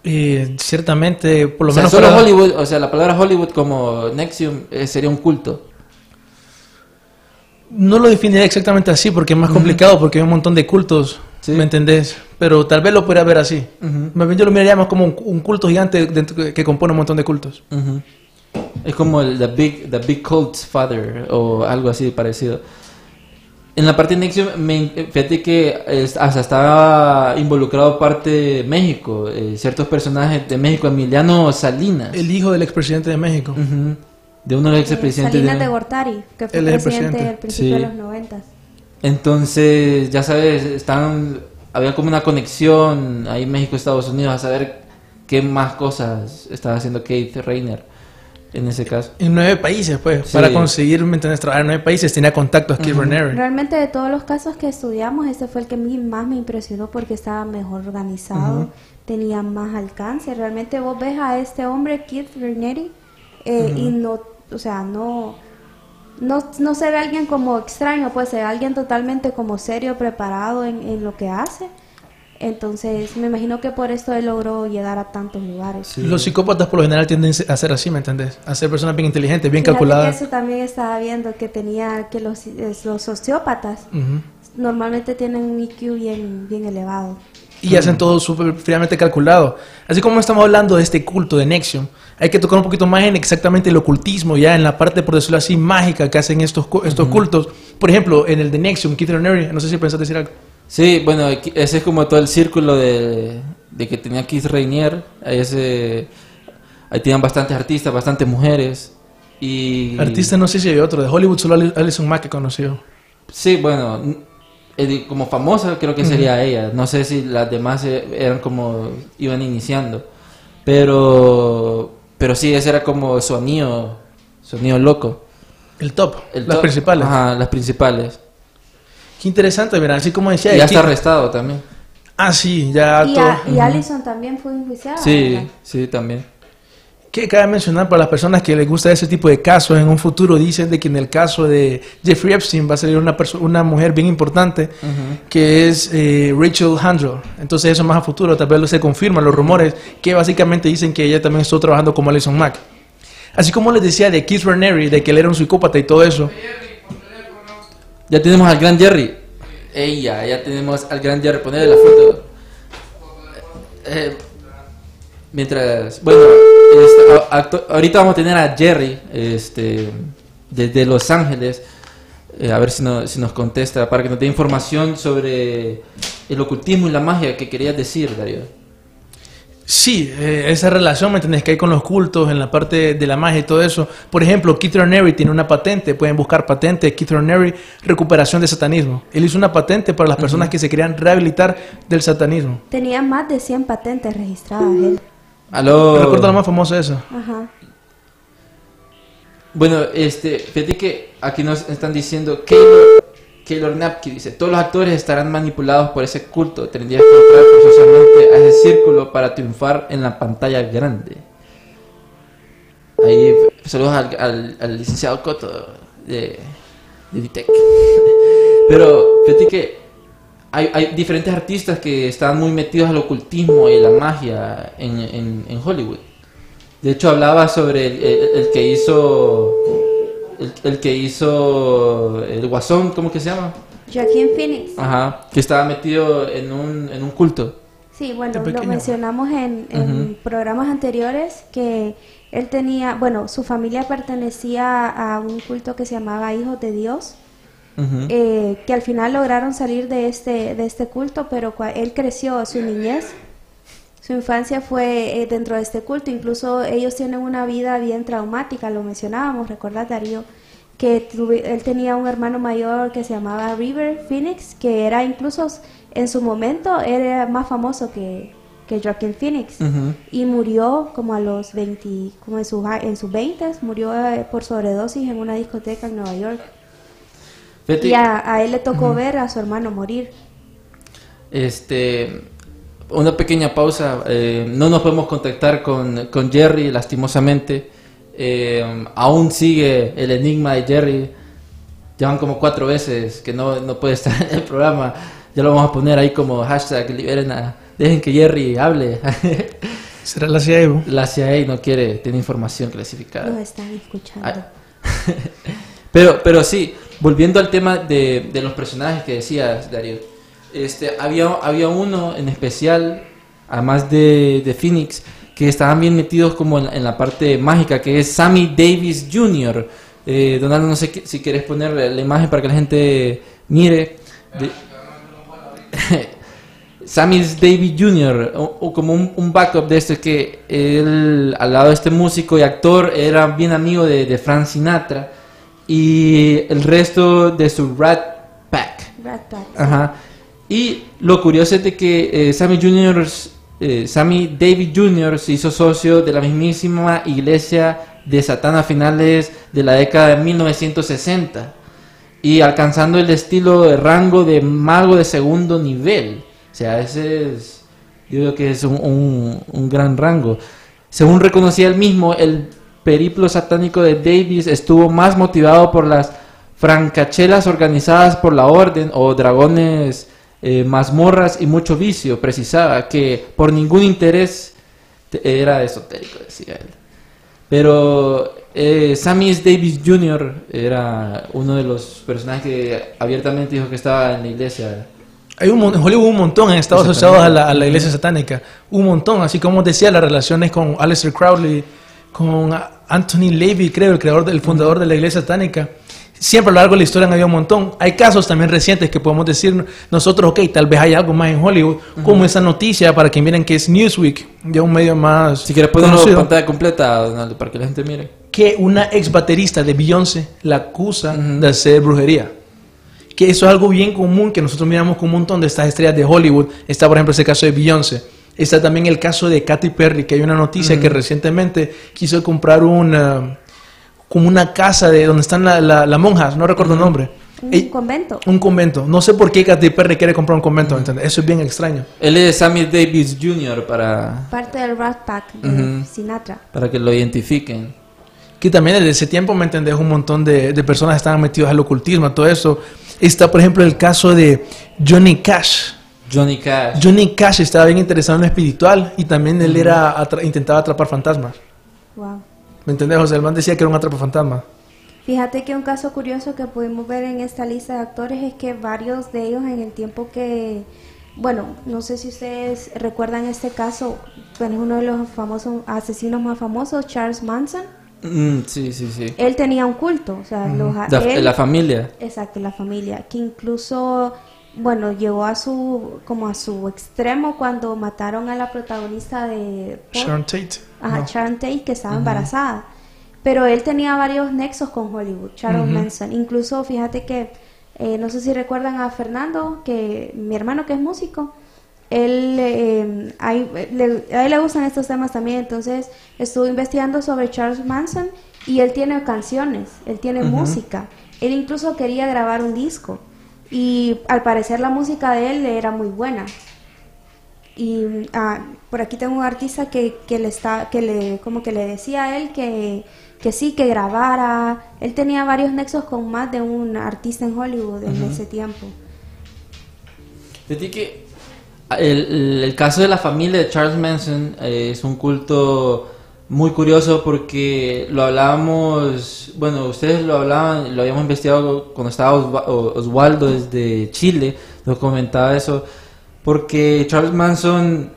[SPEAKER 1] Y ciertamente, por lo
[SPEAKER 2] o sea,
[SPEAKER 1] menos
[SPEAKER 2] solo
[SPEAKER 1] para-
[SPEAKER 2] Hollywood, o sea, la palabra Hollywood como Nexium eh, sería un culto.
[SPEAKER 1] no lo definiría exactamente así porque es más complicado porque hay un montón de cultos,
[SPEAKER 2] Sí.
[SPEAKER 1] ¿me entendés? Pero tal vez lo podría ver así. Más bien yo lo miraría más como un, un culto gigante dentro- que, que compone un montón de cultos.
[SPEAKER 2] Ujú. Es como el the big, the big Cult's Father o algo así parecido. En la parte de Nexium, me, fíjate que es- hasta estaba involucrado parte de México, eh, ciertos personajes de México, Emiliano Salinas,
[SPEAKER 1] El hijo del expresidente de México.
[SPEAKER 2] Ujú. de uno de los expresidentes.
[SPEAKER 3] Salinas
[SPEAKER 2] de-
[SPEAKER 3] de Gortari, que fue
[SPEAKER 1] el
[SPEAKER 3] presidente
[SPEAKER 1] presidente.
[SPEAKER 3] al principio
[SPEAKER 2] Sí.
[SPEAKER 3] de los noventas.
[SPEAKER 2] Entonces, ya sabes, están, había como una conexión ahí México-Estados Unidos a saber qué más cosas estaba haciendo Kate Reiner en ese caso.
[SPEAKER 1] En nueve países, pues,
[SPEAKER 2] Sí.
[SPEAKER 1] para conseguir, ¿me entiendes? Trabajar en nueve países tenía contactos Keith Raniere.
[SPEAKER 3] Realmente de todos los casos que estudiamos, este fue el que más me impresionó porque estaba mejor organizado, tenía más alcance. Realmente vos ves a este hombre, Keith Raniere, eh, y no, o sea, no, no, no se ve alguien como extraño, pues se ve alguien totalmente como serio, preparado en, en lo que hace. Entonces, me imagino que por esto él logró llegar a tantos lugares.
[SPEAKER 1] Los psicópatas por lo general tienden a ser así, ¿me entendés? A ser personas bien inteligentes, bien
[SPEAKER 3] Fíjate
[SPEAKER 1] calculadas.
[SPEAKER 3] Eso también estaba viendo que tenía que los, los sociópatas normalmente tienen un IQ bien, bien elevado.
[SPEAKER 1] Y hacen todo súper fríamente calculado. Así como estamos hablando de este culto de Nexium, hay que tocar un poquito más en exactamente el ocultismo, ya en la parte, por decirlo así, mágica que hacen estos, estos cultos. Por ejemplo, en el de Nexium, Keith Raniere, no sé si pensás decir algo.
[SPEAKER 2] Sí, bueno, ese es como todo el círculo de, de que tenía Keith Rainier. Ahí, ese, ahí tenían bastantes artistas, bastantes mujeres. Y,
[SPEAKER 1] Artista no sé si hay otro, de Hollywood solo Ali- Alison Mack que conoció.
[SPEAKER 2] Sí, bueno, como famosa creo que sería ella. No sé si las demás eh, eran como iban iniciando. Pero pero sí, ese era como su anillo, su anillo loco.
[SPEAKER 1] El top,
[SPEAKER 2] El
[SPEAKER 1] las
[SPEAKER 2] top-
[SPEAKER 1] principales.
[SPEAKER 2] Ajá, las principales.
[SPEAKER 1] Qué interesante, mira, así como decía.
[SPEAKER 2] Y ya está arrestado también.
[SPEAKER 1] Ah, sí, ya
[SPEAKER 3] Y,
[SPEAKER 1] todo.
[SPEAKER 3] a- y Allison también fue enjuiciada.
[SPEAKER 2] Sí,
[SPEAKER 3] ¿verdad?
[SPEAKER 2] sí, también.
[SPEAKER 1] Que cabe mencionar para las personas que les gusta ese tipo de casos, en un futuro dicen de que en el caso de Jeffrey Epstein va a salir una, una mujer bien importante, que es eh, Rachel Handler. Entonces eso más a futuro, tal vez se confirman los rumores, que básicamente dicen que ella también estuvo trabajando como Alison Mack. Así como les decía de Keith Raniere, de que él era un psicópata y todo eso,
[SPEAKER 2] Ya tenemos al gran Jerry. Ella, ya tenemos al gran Jerry. Ponerle la foto. Eh, mientras, bueno, este, ahorita vamos a tener a Jerry, este, desde Los Ángeles. Eh, a ver si, no- si nos contesta para que nos dé información sobre el ocultismo y la magia que querías decir, Darío.
[SPEAKER 1] Sí, eh, esa relación, ¿me entendés? Que hay con los cultos en la parte de la magia y todo eso. Por ejemplo, Keith Raniere tiene una patente, pueden buscar patente, Keith Raniere, recuperación de satanismo. Él hizo una patente para las personas que se querían rehabilitar del satanismo.
[SPEAKER 3] Tenía más de 100 patentes registradas él.
[SPEAKER 2] Aló.
[SPEAKER 1] Me recuerdo lo más famoso de eso.
[SPEAKER 3] Ajá.
[SPEAKER 2] Bueno, este, fíjate que aquí nos están diciendo Keylor, Keylor Napke dice, todos los actores estarán manipulados por ese culto, tendrías que entrar forzosamente a ese círculo para triunfar en la pantalla grande. Ahí, saludos al, al- al licenciado Coto de, de Ditec. (laughs) Pero fíjate que hay, hay diferentes artistas que están muy metidos al ocultismo y la magia en, en- en Hollywood. De hecho, hablaba sobre el, el- el que hizo. El, el que hizo. El Guasón, ¿cómo que se llama?
[SPEAKER 3] Joaquín Phoenix.
[SPEAKER 2] Ajá. Que estaba metido en un, en un culto.
[SPEAKER 3] Sí, bueno, lo mencionamos en, en programas anteriores que él tenía, bueno, su familia pertenecía a un culto que se llamaba Hijos de Dios, Eh, que al final lograron salir de este, de este culto, pero él creció, su niñez, su infancia fue eh, dentro de este culto, incluso ellos tienen una vida bien traumática, lo mencionábamos, ¿recordás Darío? Que él tenía un hermano mayor que se llamaba River Phoenix, que era incluso en su momento era más famoso que, que Joaquin Phoenix y murió como a los 20, como en sus, en sus 20, murió eh, por sobredosis en una discoteca en Nueva York.
[SPEAKER 2] Fíjate,
[SPEAKER 3] Y a, a él le tocó ver a su hermano morir.
[SPEAKER 2] este. una pequeña pausa. eh, no nos podemos contactar con, con Jerry, lastimosamente. Eh, aún sigue el enigma de Jerry. Llevan como cuatro veces que no, no puede estar en el programa. Ya lo vamos a poner ahí como hashtag liberen a- Dejen que Jerry hable. (laughs)
[SPEAKER 1] Será la CIA, bro?
[SPEAKER 2] La CIA no quiere tener información clasificada.
[SPEAKER 3] Los están escuchando.
[SPEAKER 2] Ah. (laughs) Pero, pero sí, volviendo al tema de, de los personajes que decías, Darío. Este, había, había uno en especial, además de, de Phoenix, que estaban bien metidos como en, en la parte mágica, que es Sammy Davis Jr. Eh, no sé qué- si quieres poner la, imagen para que la gente mire. (laughs) Sammy Davis Jr., o como un, un backup de esto, que él, al lado de este músico y actor, era bien amigo de, de Frank Sinatra y el resto de su Rat Pack.
[SPEAKER 3] Rat Pack.
[SPEAKER 2] Ajá. Y lo curioso es de que eh, Sammy Jr., eh, Sammy Davis Jr. se hizo socio de la mismísima iglesia de Satán a finales de la década de 1960 y alcanzando el estilo de rango de mago de segundo nivel. O sea, ese es, yo creo que es un, un- un gran rango. Según reconocía él mismo, el periplo satánico de Davis estuvo más motivado por las francachelas organizadas por la orden o dragones, eh, mazmorras y mucho vicio, precisaba, que por ningún interés te- era esotérico, decía él. Pero eh, Sammy Davis Jr. era uno de los personajes que abiertamente dijo que estaba en la iglesia.
[SPEAKER 1] Hay un, en Hollywood un montón han estado asociados a la, a la iglesia satánica. Un montón, así como decía, las relaciones con Aleister Crowley, con Anthony Levy, creo, el creador, del fundador de la iglesia satánica. Siempre a lo largo de la historia han habido un montón. Hay casos también recientes que podemos decir nosotros, ok, tal vez hay algo más en Hollywood, como esa noticia para que miren que es Newsweek, ya un medio más
[SPEAKER 2] Si quieres ponerlo en pantalla completa, Donaldo, para que la gente mire.
[SPEAKER 1] que una ex baterista de Beyoncé la acusa de hacer brujería. Que eso es algo bien común que nosotros miramos con un montón de estas estrellas de Hollywood. Está, por ejemplo, ese caso de Beyoncé. Está también el caso de Katy Perry, que hay una noticia que recientemente quiso comprar una, como una casa de donde están las la, las monjas, no recuerdo el nombre.
[SPEAKER 3] Un
[SPEAKER 1] Ey,
[SPEAKER 3] convento.
[SPEAKER 1] un convento. No sé por qué Katy Perry quiere comprar un convento, ¿entiendes? Eso es bien extraño.
[SPEAKER 2] Él es Sammy Davis Jr. para,
[SPEAKER 3] Parte del Rat Pack de. Sinatra.
[SPEAKER 2] para que lo identifiquen.
[SPEAKER 1] que también desde ese tiempo, ¿me entendés? Un montón de, de personas estaban metidas al ocultismo, a todo eso. Está, por ejemplo, el caso de Johnny Cash.
[SPEAKER 2] Johnny Cash.
[SPEAKER 1] Johnny Cash estaba bien interesado en lo espiritual y también él era atra- intentaba atrapar fantasmas.
[SPEAKER 3] Wow.
[SPEAKER 1] ¿Me entendés? José el man decía que era un atrapafantasma.
[SPEAKER 3] Fíjate que un caso curioso que pudimos ver en esta lista de actores es que varios de ellos en el tiempo que, bueno, no sé si ustedes recuerdan este caso, bueno, es uno de los famosos asesinos más famosos, Charles Manson.
[SPEAKER 2] Mm, sí, sí, sí.
[SPEAKER 3] Él tenía un culto, o sea, los,
[SPEAKER 2] La,
[SPEAKER 3] él-
[SPEAKER 2] la familia.
[SPEAKER 3] Exacto, la familia, que incluso, bueno, llegó a su, como a su extremo cuando mataron a la protagonista de Paul.
[SPEAKER 1] Sharon Tate.
[SPEAKER 3] Ajá,
[SPEAKER 1] Ajá.
[SPEAKER 3] Sharon Tate, que estaba embarazada. Pero él tenía varios nexos con Hollywood, Charles Manson. Incluso, fíjate que, eh, no sé si recuerdan a Fernando, que mi hermano que es músico, él, eh, hay- le- a él le gustan estos temas también, entonces estuvo investigando sobre Charles Manson y él tiene canciones, él tiene música. Él incluso quería grabar un disco y al parecer la música de él era muy buena. Y ah, por aquí tengo un artista que, que le está, que le, como que le decía a él que, que sí, que grabara. Él tenía varios nexos con más de un artista en Hollywood en ese tiempo.
[SPEAKER 2] Fíjate que el, el- el caso de la familia de Charles Manson eh, es un culto muy curioso porque lo hablábamos, bueno, ustedes lo hablaban, lo habíamos investigado cuando estaba Osva- O- Osvaldo desde Chile, nos comentaba eso, porque Charles Manson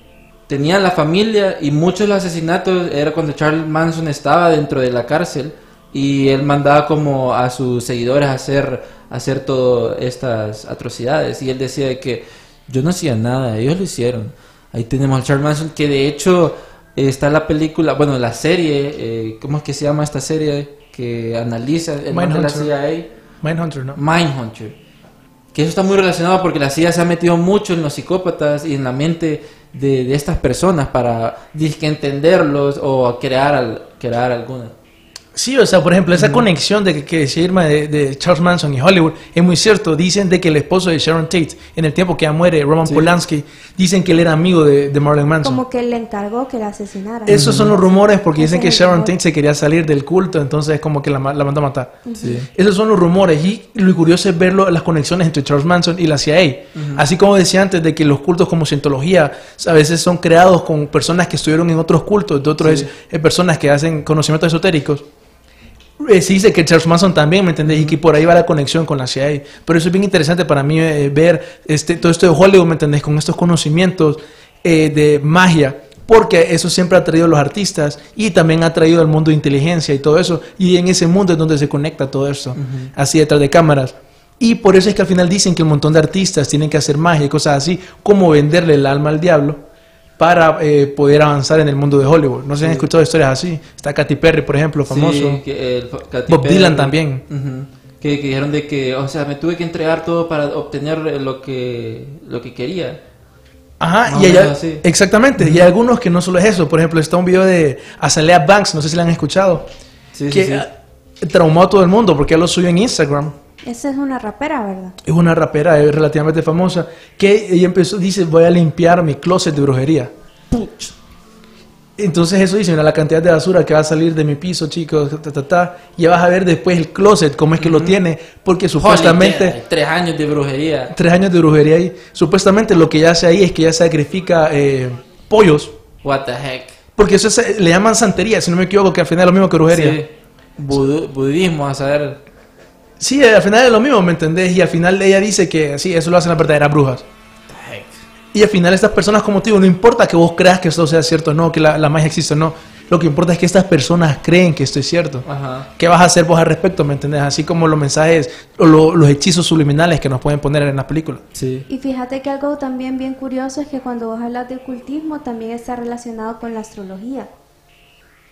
[SPEAKER 2] tenía la familia y muchos asesinatos era cuando Charles Manson estaba dentro de la cárcel y él mandaba como a sus seguidores a hacer, a hacer todas estas atrocidades y él decía de que yo no hacía nada, ellos lo hicieron. Ahí tenemos al Charles Manson que de hecho está la película, bueno, la serie, eh, ¿cómo es que se llama esta serie? Que analiza el man de la. CIA.
[SPEAKER 1] Mindhunter, ¿no?
[SPEAKER 2] Mindhunter. Que eso está muy relacionado porque la CIA se ha metido mucho en los psicópatas y en la mente de, de estas personas para dizque entenderlos o crear, al- crear alguna.
[SPEAKER 1] Sí, o sea, por ejemplo, esa conexión de que, que decía Irma de, de Charles Manson y Hollywood es muy cierto. Dicen de que el esposo de Sharon Tate, en el tiempo que ya muere, Roman Polanski, dicen que él era amigo de, de Marilyn Manson.
[SPEAKER 3] Como que le encargó que la asesinara.
[SPEAKER 1] Esos son los rumores porque dicen que Sharon. Tate se quería salir del culto, entonces como que la, la mandó a matar.
[SPEAKER 2] Sí.
[SPEAKER 1] Esos son los rumores y lo curioso es verlo, las conexiones entre Charles Manson y la CIA. Así como decía antes de que los cultos como cientología a veces son creados con personas que estuvieron en otros cultos, de otras
[SPEAKER 2] Sí.
[SPEAKER 1] eh, personas que hacen conocimientos esotéricos. Eh, se dice que Charles Manson también, ¿me entendés? Y que por ahí va la conexión con la CIA. Pero eso es bien interesante para mí eh, ver este, todo esto de Hollywood, ¿me entendés? Con estos conocimientos eh, de magia. Porque eso siempre ha traído a los artistas y también ha traído al mundo de inteligencia y todo eso. Y en ese mundo es donde se conecta todo eso, así detrás de cámaras. Y por eso es que al final dicen que un montón de artistas tienen que hacer magia y cosas así, como venderle el alma al diablo para eh, poder avanzar en el mundo de Hollywood. No sé si han escuchado historias así. Está Katy Perry, por ejemplo, famoso.
[SPEAKER 2] Sí, que el- Katy
[SPEAKER 1] Bob Dylan también.
[SPEAKER 2] Que, que dijeron de que, o sea, me tuve que entregar todo para obtener lo que, lo que quería.
[SPEAKER 1] Ajá, y
[SPEAKER 2] o así.
[SPEAKER 1] exactamente. Y hay algunos que no solo es eso. Por ejemplo, está un video de Azalea Banks, no sé si la han escuchado,
[SPEAKER 2] Sí,
[SPEAKER 1] que
[SPEAKER 2] sí, sí.
[SPEAKER 1] traumó a todo el mundo porque él lo subió en Instagram.
[SPEAKER 3] Esa es una rapera, ¿verdad?
[SPEAKER 1] Es una rapera es relativamente famosa que ella empezó, dice, voy a limpiar mi closet de brujería. Entonces eso dice, mira la cantidad de basura que va a salir de mi piso, chicos, ta, ta, ta. ya vas a ver después el closet, cómo es que lo tiene, porque supuestamente...
[SPEAKER 2] Holy, tres años de brujería.
[SPEAKER 1] tres años de brujería ahí. Supuestamente lo que ella hace ahí es que ella sacrifica eh, pollos.
[SPEAKER 2] What the heck.
[SPEAKER 1] Porque eso es- le llaman santería, si no me equivoco, que al final es lo mismo que brujería.
[SPEAKER 2] Sí. Budu- budismo, a saber.
[SPEAKER 1] Sí, al final es lo mismo, ¿me entendés? Y al final ella dice que sí, eso lo hacen las verdaderas brujas. Y al final estas personas, como te digo, no importa que vos creas que esto sea cierto o no, que la, la magia existe o no. Lo que importa es que estas personas creen que esto es cierto.
[SPEAKER 2] Ajá.
[SPEAKER 1] ¿Qué vas a hacer vos al respecto, me entendés? Así como los mensajes o lo- los hechizos subliminales que nos pueden poner en las películas.
[SPEAKER 2] Sí.
[SPEAKER 3] Y fíjate que algo también bien curioso es que cuando vos hablas de ocultismo también está relacionado con la astrología,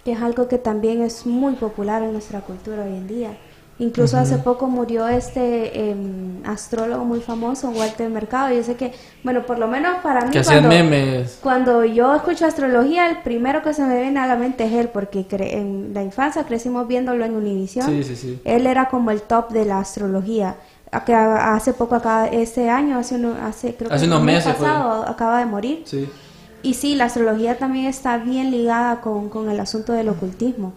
[SPEAKER 3] que es algo que también es muy popular en nuestra cultura hoy en día. Incluso hace poco murió este em, astrólogo muy famoso, Walter Mercado. Yo sé que, bueno, por lo menos para mí,
[SPEAKER 2] Que
[SPEAKER 3] cuando,
[SPEAKER 2] memes.
[SPEAKER 3] cuando yo escucho astrología, el primero que se me viene a la mente es él, porque cre- en la infancia crecimos viéndolo en Univision.
[SPEAKER 2] Sí, sí, sí.
[SPEAKER 3] Él era como el top de la astrología. Que Hace poco, acá, este año, hace, uno, hace, creo que
[SPEAKER 2] Hace unos
[SPEAKER 3] mes
[SPEAKER 2] meses fue.
[SPEAKER 3] pasado, acaba de morir.
[SPEAKER 2] Sí.
[SPEAKER 3] Y sí, la astrología también está bien ligada con, con el asunto del ocultismo.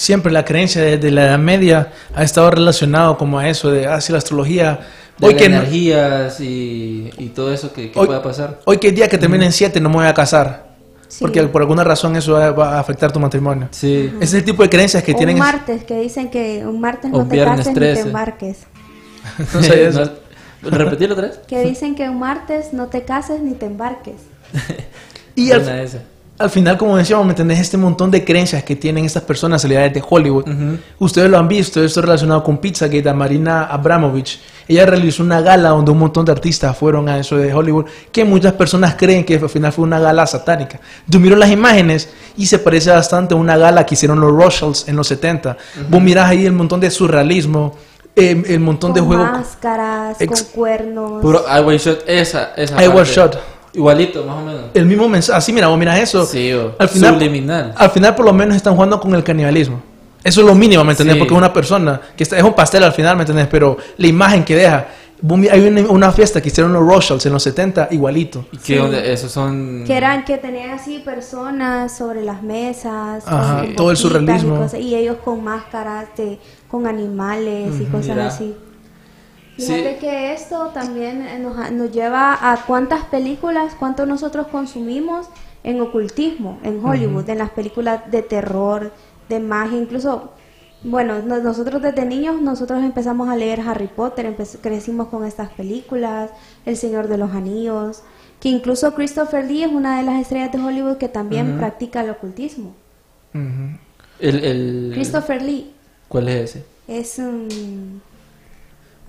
[SPEAKER 1] Siempre la creencia desde la Edad Media ha estado relacionado como a eso de, ah, sí, la astrología.
[SPEAKER 2] De
[SPEAKER 1] Hoy
[SPEAKER 2] las
[SPEAKER 1] que, no-
[SPEAKER 2] energías y, y todo eso que, que
[SPEAKER 1] Hoy-
[SPEAKER 2] pueda pasar.
[SPEAKER 1] hoy que el día que termine en 7 no me voy a casar.
[SPEAKER 3] Sí.
[SPEAKER 1] Porque por alguna razón eso va, a afectar tu matrimonio.
[SPEAKER 2] Sí.
[SPEAKER 1] Ese es el tipo de creencias que
[SPEAKER 3] O
[SPEAKER 1] tienen.
[SPEAKER 3] un martes, que dicen que un martes
[SPEAKER 2] O
[SPEAKER 3] no te
[SPEAKER 2] viernes
[SPEAKER 3] cases ni
[SPEAKER 2] 13.
[SPEAKER 3] te embarques. (laughs)
[SPEAKER 1] No sabía (laughs) eso.
[SPEAKER 2] No- ¿Repetirlo otra vez?
[SPEAKER 3] Que dicen que un martes no te cases ni te embarques. (laughs)
[SPEAKER 1] Y al. Al final, como decíamos, ¿me entendés? Este montón de creencias que tienen estas personas, celebridades de Hollywood. Ustedes lo han visto, esto es relacionado con Pizzagate, a Marina Abramovich. Ella realizó una gala donde un montón de artistas fueron a eso de Hollywood, que muchas personas creen que al final fue una gala satánica. Yo miro las imágenes y se parece bastante a una gala que hicieron los Rothschilds en los 70. Vos mirás ahí el montón de surrealismo, eh, el montón de
[SPEAKER 3] con
[SPEAKER 1] juegos.
[SPEAKER 3] máscaras, con cuernos.
[SPEAKER 2] Puro I was shot, esa, esa
[SPEAKER 1] I was shot.
[SPEAKER 2] Igualito, más o menos.
[SPEAKER 1] El mismo mensaje, así mira, vos miras eso.
[SPEAKER 2] Sí, o
[SPEAKER 1] al final,
[SPEAKER 2] subliminal.
[SPEAKER 1] Al final por lo menos están jugando con el canibalismo. Eso es lo mínimo, ¿me entendés?
[SPEAKER 2] Sí.
[SPEAKER 1] Porque es una persona que está, es un pastel al final, ¿me entendés? Pero la imagen que deja. Hay una, una fiesta que hicieron los Rothschilds en los 70, igualito.
[SPEAKER 2] ¿Y qué onda? Esos son...
[SPEAKER 3] Que eran que tenían así personas sobre las mesas,
[SPEAKER 1] Ajá, todo el
[SPEAKER 3] boquitas y
[SPEAKER 1] surrealismo.
[SPEAKER 3] cosas, Y, ellos con máscaras de, con animales y cosas
[SPEAKER 2] Mira.
[SPEAKER 3] así.
[SPEAKER 2] Sí.
[SPEAKER 3] Fíjate que esto también eh, nos, nos lleva a cuántas películas, cuánto nosotros consumimos en ocultismo, en Hollywood, en las películas de terror, de magia, incluso, bueno, no- nosotros desde niños, nosotros empezamos a leer Harry Potter, crecimos con estas películas, El Señor de los Anillos, que incluso Christopher Lee es una de las estrellas de Hollywood que también practica el ocultismo.
[SPEAKER 1] Ujú.
[SPEAKER 2] El, el...
[SPEAKER 3] Christopher Lee
[SPEAKER 2] ¿Cuál es ese?
[SPEAKER 3] es un...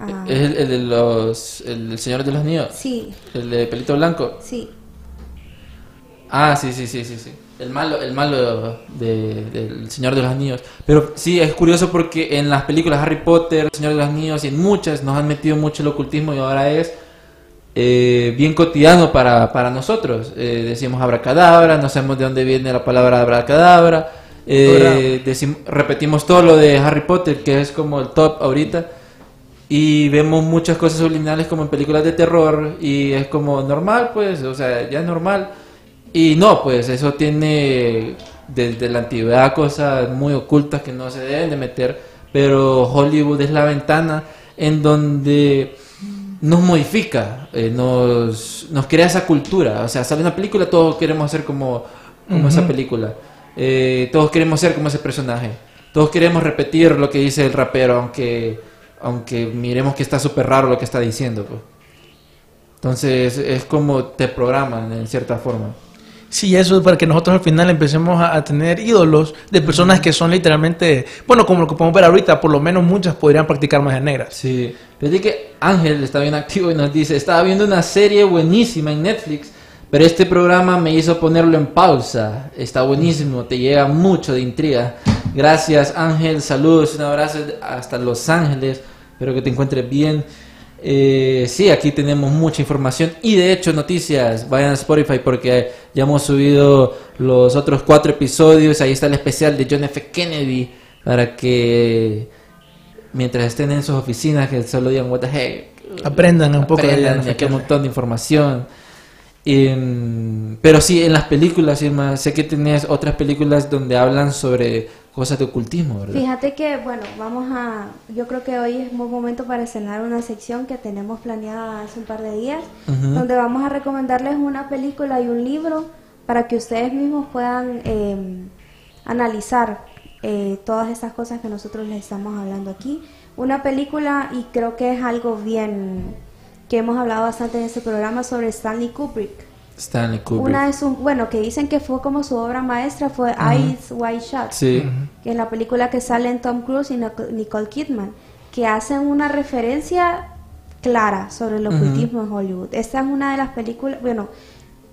[SPEAKER 3] ah,
[SPEAKER 2] Es el, el de los... El del Señor de los Niños.
[SPEAKER 3] sí,
[SPEAKER 2] El de pelito blanco.
[SPEAKER 3] sí.
[SPEAKER 2] Ah, sí, sí, sí, sí, sí. El malo, el malo de- del Señor de los Anillos. Pero sí, es curioso porque en las películas Harry Potter, El Señor de los Anillos y en muchas nos han metido mucho el ocultismo y ahora es eh, bien cotidiano para, para nosotros. Eh, decimos abracadabra, no sabemos de dónde viene la palabra abracadabra. Eh, decim- repetimos todo lo de Harry Potter, que es como el top ahorita. Y vemos muchas cosas subliminales como en películas de terror. Y es como normal, pues, o sea, ya es normal. Y no, pues eso tiene desde la antigüedad cosas muy ocultas que no se deben de meter. Pero Hollywood es la ventana en donde nos modifica, eh, nos, nos crea esa cultura. O sea, sale una película, todos queremos ser como, como esa película. Eh, todos queremos ser como ese personaje. Todos queremos repetir lo que dice el rapero, aunque, aunque miremos que está súper raro lo que está diciendo. pues. Entonces es como te programan en cierta forma.
[SPEAKER 1] Sí, eso es para que nosotros al final empecemos a, a tener ídolos de personas que son literalmente, bueno, como lo que podemos ver ahorita, por lo menos muchas podrían practicar magia negra.
[SPEAKER 2] Sí. Fíjate que Ángel está bien activo y nos dice, estaba viendo una serie buenísima en Netflix, pero este programa me hizo ponerlo en pausa. Está buenísimo, te llega mucho de intriga. Gracias Ángel, saludos, un abrazo hasta Los Ángeles, espero que te encuentres bien. Eh, sí, aquí tenemos mucha información y de hecho noticias, vayan a Spotify porque ya hemos subido los otros cuatro episodios, ahí está el especial de John F. Kennedy para que mientras estén en sus oficinas que solo digan what the heck
[SPEAKER 1] Aprendan un poco de
[SPEAKER 2] aprendan, y aquí hay un montón de información. Pero sí en las películas Irma, sé que tenés otras películas donde hablan sobre cosas de ocultismo ¿verdad?
[SPEAKER 3] Fíjate que, bueno, vamos a, yo creo que hoy es un buen momento para estrenar una sección que tenemos planeada hace un par de días, donde vamos a recomendarles una película y un libro para que ustedes mismos puedan eh, analizar eh, todas estas cosas que nosotros les estamos hablando aquí. Una película, y creo que es algo bien, que hemos hablado bastante en este programa sobre Stanley Kubrick.
[SPEAKER 2] Stanley Kubrick
[SPEAKER 3] Una de sus, bueno, que dicen que fue como su obra maestra, fue Eyes Wide Shut
[SPEAKER 2] sí
[SPEAKER 3] que es la película que salen Tom Cruise y Nico- Nicole Kidman, que hacen una referencia clara sobre el ocultismo en Hollywood. Esta es una de las películas, bueno,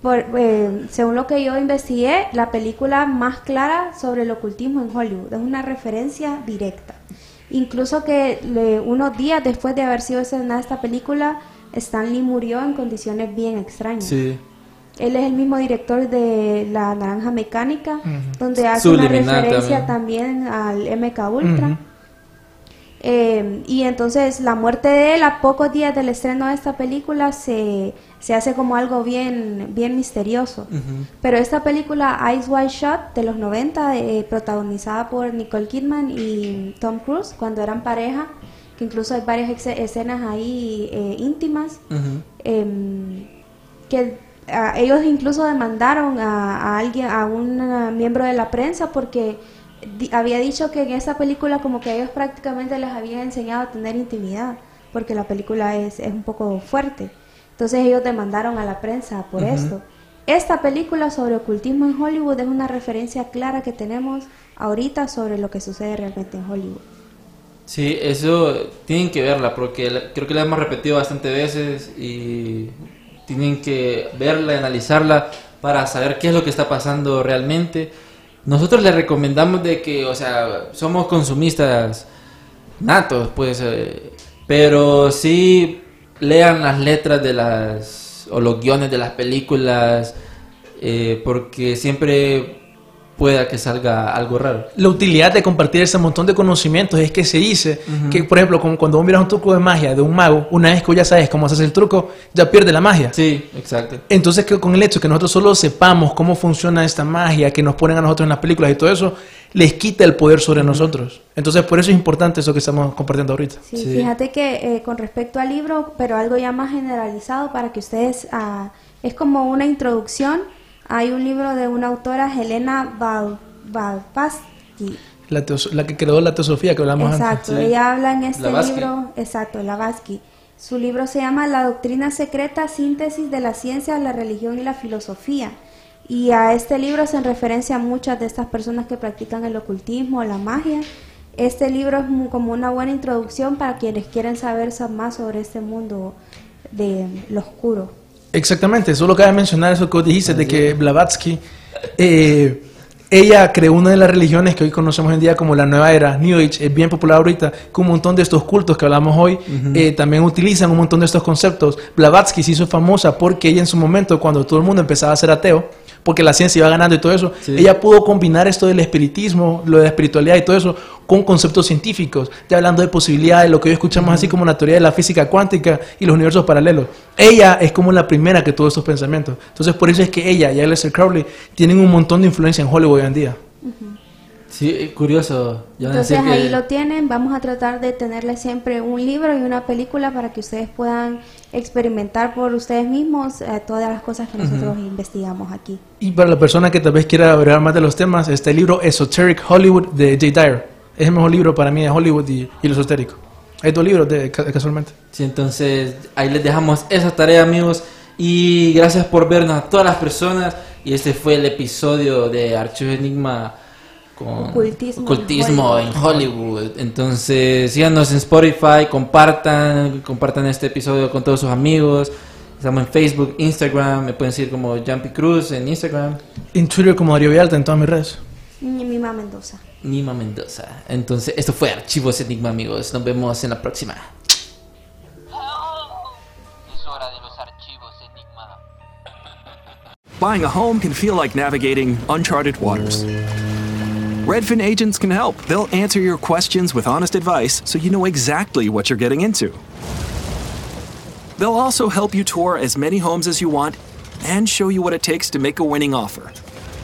[SPEAKER 3] por, eh, según lo que yo investigué, la película más clara sobre el ocultismo en Hollywood. Es una referencia directa. Incluso que le- unos días después de haber sido estrenada esta película, Stanley murió en condiciones bien extrañas.
[SPEAKER 2] sí
[SPEAKER 3] Él es el mismo director de La Naranja Mecánica, donde hace
[SPEAKER 2] Subliminal
[SPEAKER 3] una referencia también, al MK Ultra. Eh, y entonces la muerte de él a pocos días del estreno de esta película se, se hace como algo bien, bien misterioso. Pero esta película Eyes Wide Shut de los 90, eh, protagonizada por Nicole Kidman y Tom Cruise, cuando eran pareja, que incluso hay varias escenas ahí eh, íntimas, em, que a- ellos incluso demandaron a, a alguien, a un ah, miembro de la prensa porque di- había dicho que en esa película como que ellos prácticamente les habían enseñado a tener intimidad, porque la película es, es un poco fuerte. Entonces ellos demandaron a la prensa por esto. Esta película sobre ocultismo en Hollywood es una referencia clara que tenemos ahorita sobre lo que sucede realmente en Hollywood.
[SPEAKER 2] Sí, eso tienen que verla porque la- creo que la hemos repetido bastante veces y tienen que verla analizarla para saber qué es lo que está pasando realmente. Nosotros les recomendamos de que, o sea, somos consumistas natos, pues, eh, pero sí lean las letras de las o los guiones de las películas eh, porque siempre pueda que salga algo raro.
[SPEAKER 1] La utilidad de compartir ese montón de conocimientos es que se dice que, por ejemplo, como cuando vos miras un truco de magia de un mago, una vez que ya sabes cómo haces el truco, ya pierde la magia.
[SPEAKER 2] Sí, exacto.
[SPEAKER 1] Entonces, que con el hecho que nosotros solo sepamos cómo funciona esta magia que nos ponen a nosotros en las películas y todo eso, les quita el poder sobre nosotros. Entonces, por eso es importante eso que estamos compartiendo ahorita.
[SPEAKER 3] Sí,
[SPEAKER 2] Sí.
[SPEAKER 3] fíjate que eh, con respecto al libro, pero algo ya más generalizado para que ustedes, ah, es como una introducción. Hay un libro de una autora, Helena Valpasky.
[SPEAKER 1] La, teos- la que creó la teosofía que hablamos
[SPEAKER 3] Exacto,
[SPEAKER 1] antes.
[SPEAKER 2] Sí.
[SPEAKER 3] ella habla en este libro, exacto, Blavatsky. Su libro se llama La doctrina secreta, síntesis de la ciencia, la religión y la filosofía. Y a este libro se referencia a muchas de estas personas que practican el ocultismo, la magia. Este libro es como una buena introducción para quienes quieren saber sa- más sobre este mundo de lo oscuro.
[SPEAKER 1] Exactamente, solo cabe mencionar eso que vos dijiste, de que Blavatsky, eh, Ella creó una de las religiones que hoy conocemos hoy en día como la nueva era, New Age, es bien popular ahorita, con un montón de estos cultos que hablamos hoy, eh, también utilizan un montón de estos conceptos. Blavatsky se hizo famosa porque ella en su momento, cuando todo el mundo empezaba a ser ateo, porque la ciencia iba ganando y todo eso,
[SPEAKER 2] Sí.
[SPEAKER 1] ella pudo combinar esto del espiritismo, lo de la espiritualidad y todo eso, con conceptos científicos, de hablando de posibilidades, lo que hoy escuchamos así como la teoría de la física cuántica y los universos paralelos. Ella es como la primera que tuvo estos pensamientos. Entonces, por eso es que ella y Aleister Crowley tienen un montón de influencia en Hollywood hoy en día.
[SPEAKER 2] Sí, eh, curioso. Ya a
[SPEAKER 3] Entonces
[SPEAKER 2] decir
[SPEAKER 3] ahí
[SPEAKER 2] que-
[SPEAKER 3] lo tienen, vamos a tratar de tenerle siempre un libro y una película para que ustedes puedan experimentar por ustedes mismos eh, todas las cosas que nosotros investigamos aquí.
[SPEAKER 1] Y para la persona que tal vez quiera hablar más de los temas, este libro Esoteric Hollywood de Jay Dyer. Es el mejor libro para mí de Hollywood y, y lo esotérico. Hay dos libros de, ca- casualmente.
[SPEAKER 2] Sí, entonces ahí les dejamos esa tarea, amigos. Y gracias por vernos a todas las personas. Y este fue el episodio de Archivo Enigma con
[SPEAKER 3] Ocultismo en
[SPEAKER 2] ocultismo en Hollywood. Entonces, síganos en Spotify, compartan, compartan este episodio con todos sus amigos. Estamos en Facebook, Instagram, me pueden seguir como Jumpy Cruz en Instagram,
[SPEAKER 1] En Twitter como Darío Villalta en todas mis redes.
[SPEAKER 3] Y Mima Mendoza.
[SPEAKER 2] Nima Mendoza. Entonces, esto fue Archivos Enigma, amigos. Nos vemos en la próxima. Oh.
[SPEAKER 4] Es hora de los archivos Enigma.
[SPEAKER 5] Buying a home can feel like navigating uncharted waters. Redfin agents can help. They'll answer your questions with honest advice so you know exactly what you're getting into. They'll also help you tour as many homes as you want and show you what it takes to make a winning offer.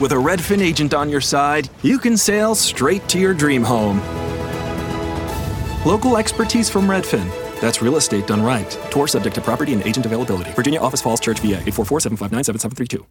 [SPEAKER 5] With a Redfin agent on your side, you can sail straight to your dream home. Local expertise from Redfin. That's real estate done right. Tour subject to property and agent availability. Virginia Office Falls Church, VA 844 759 7732.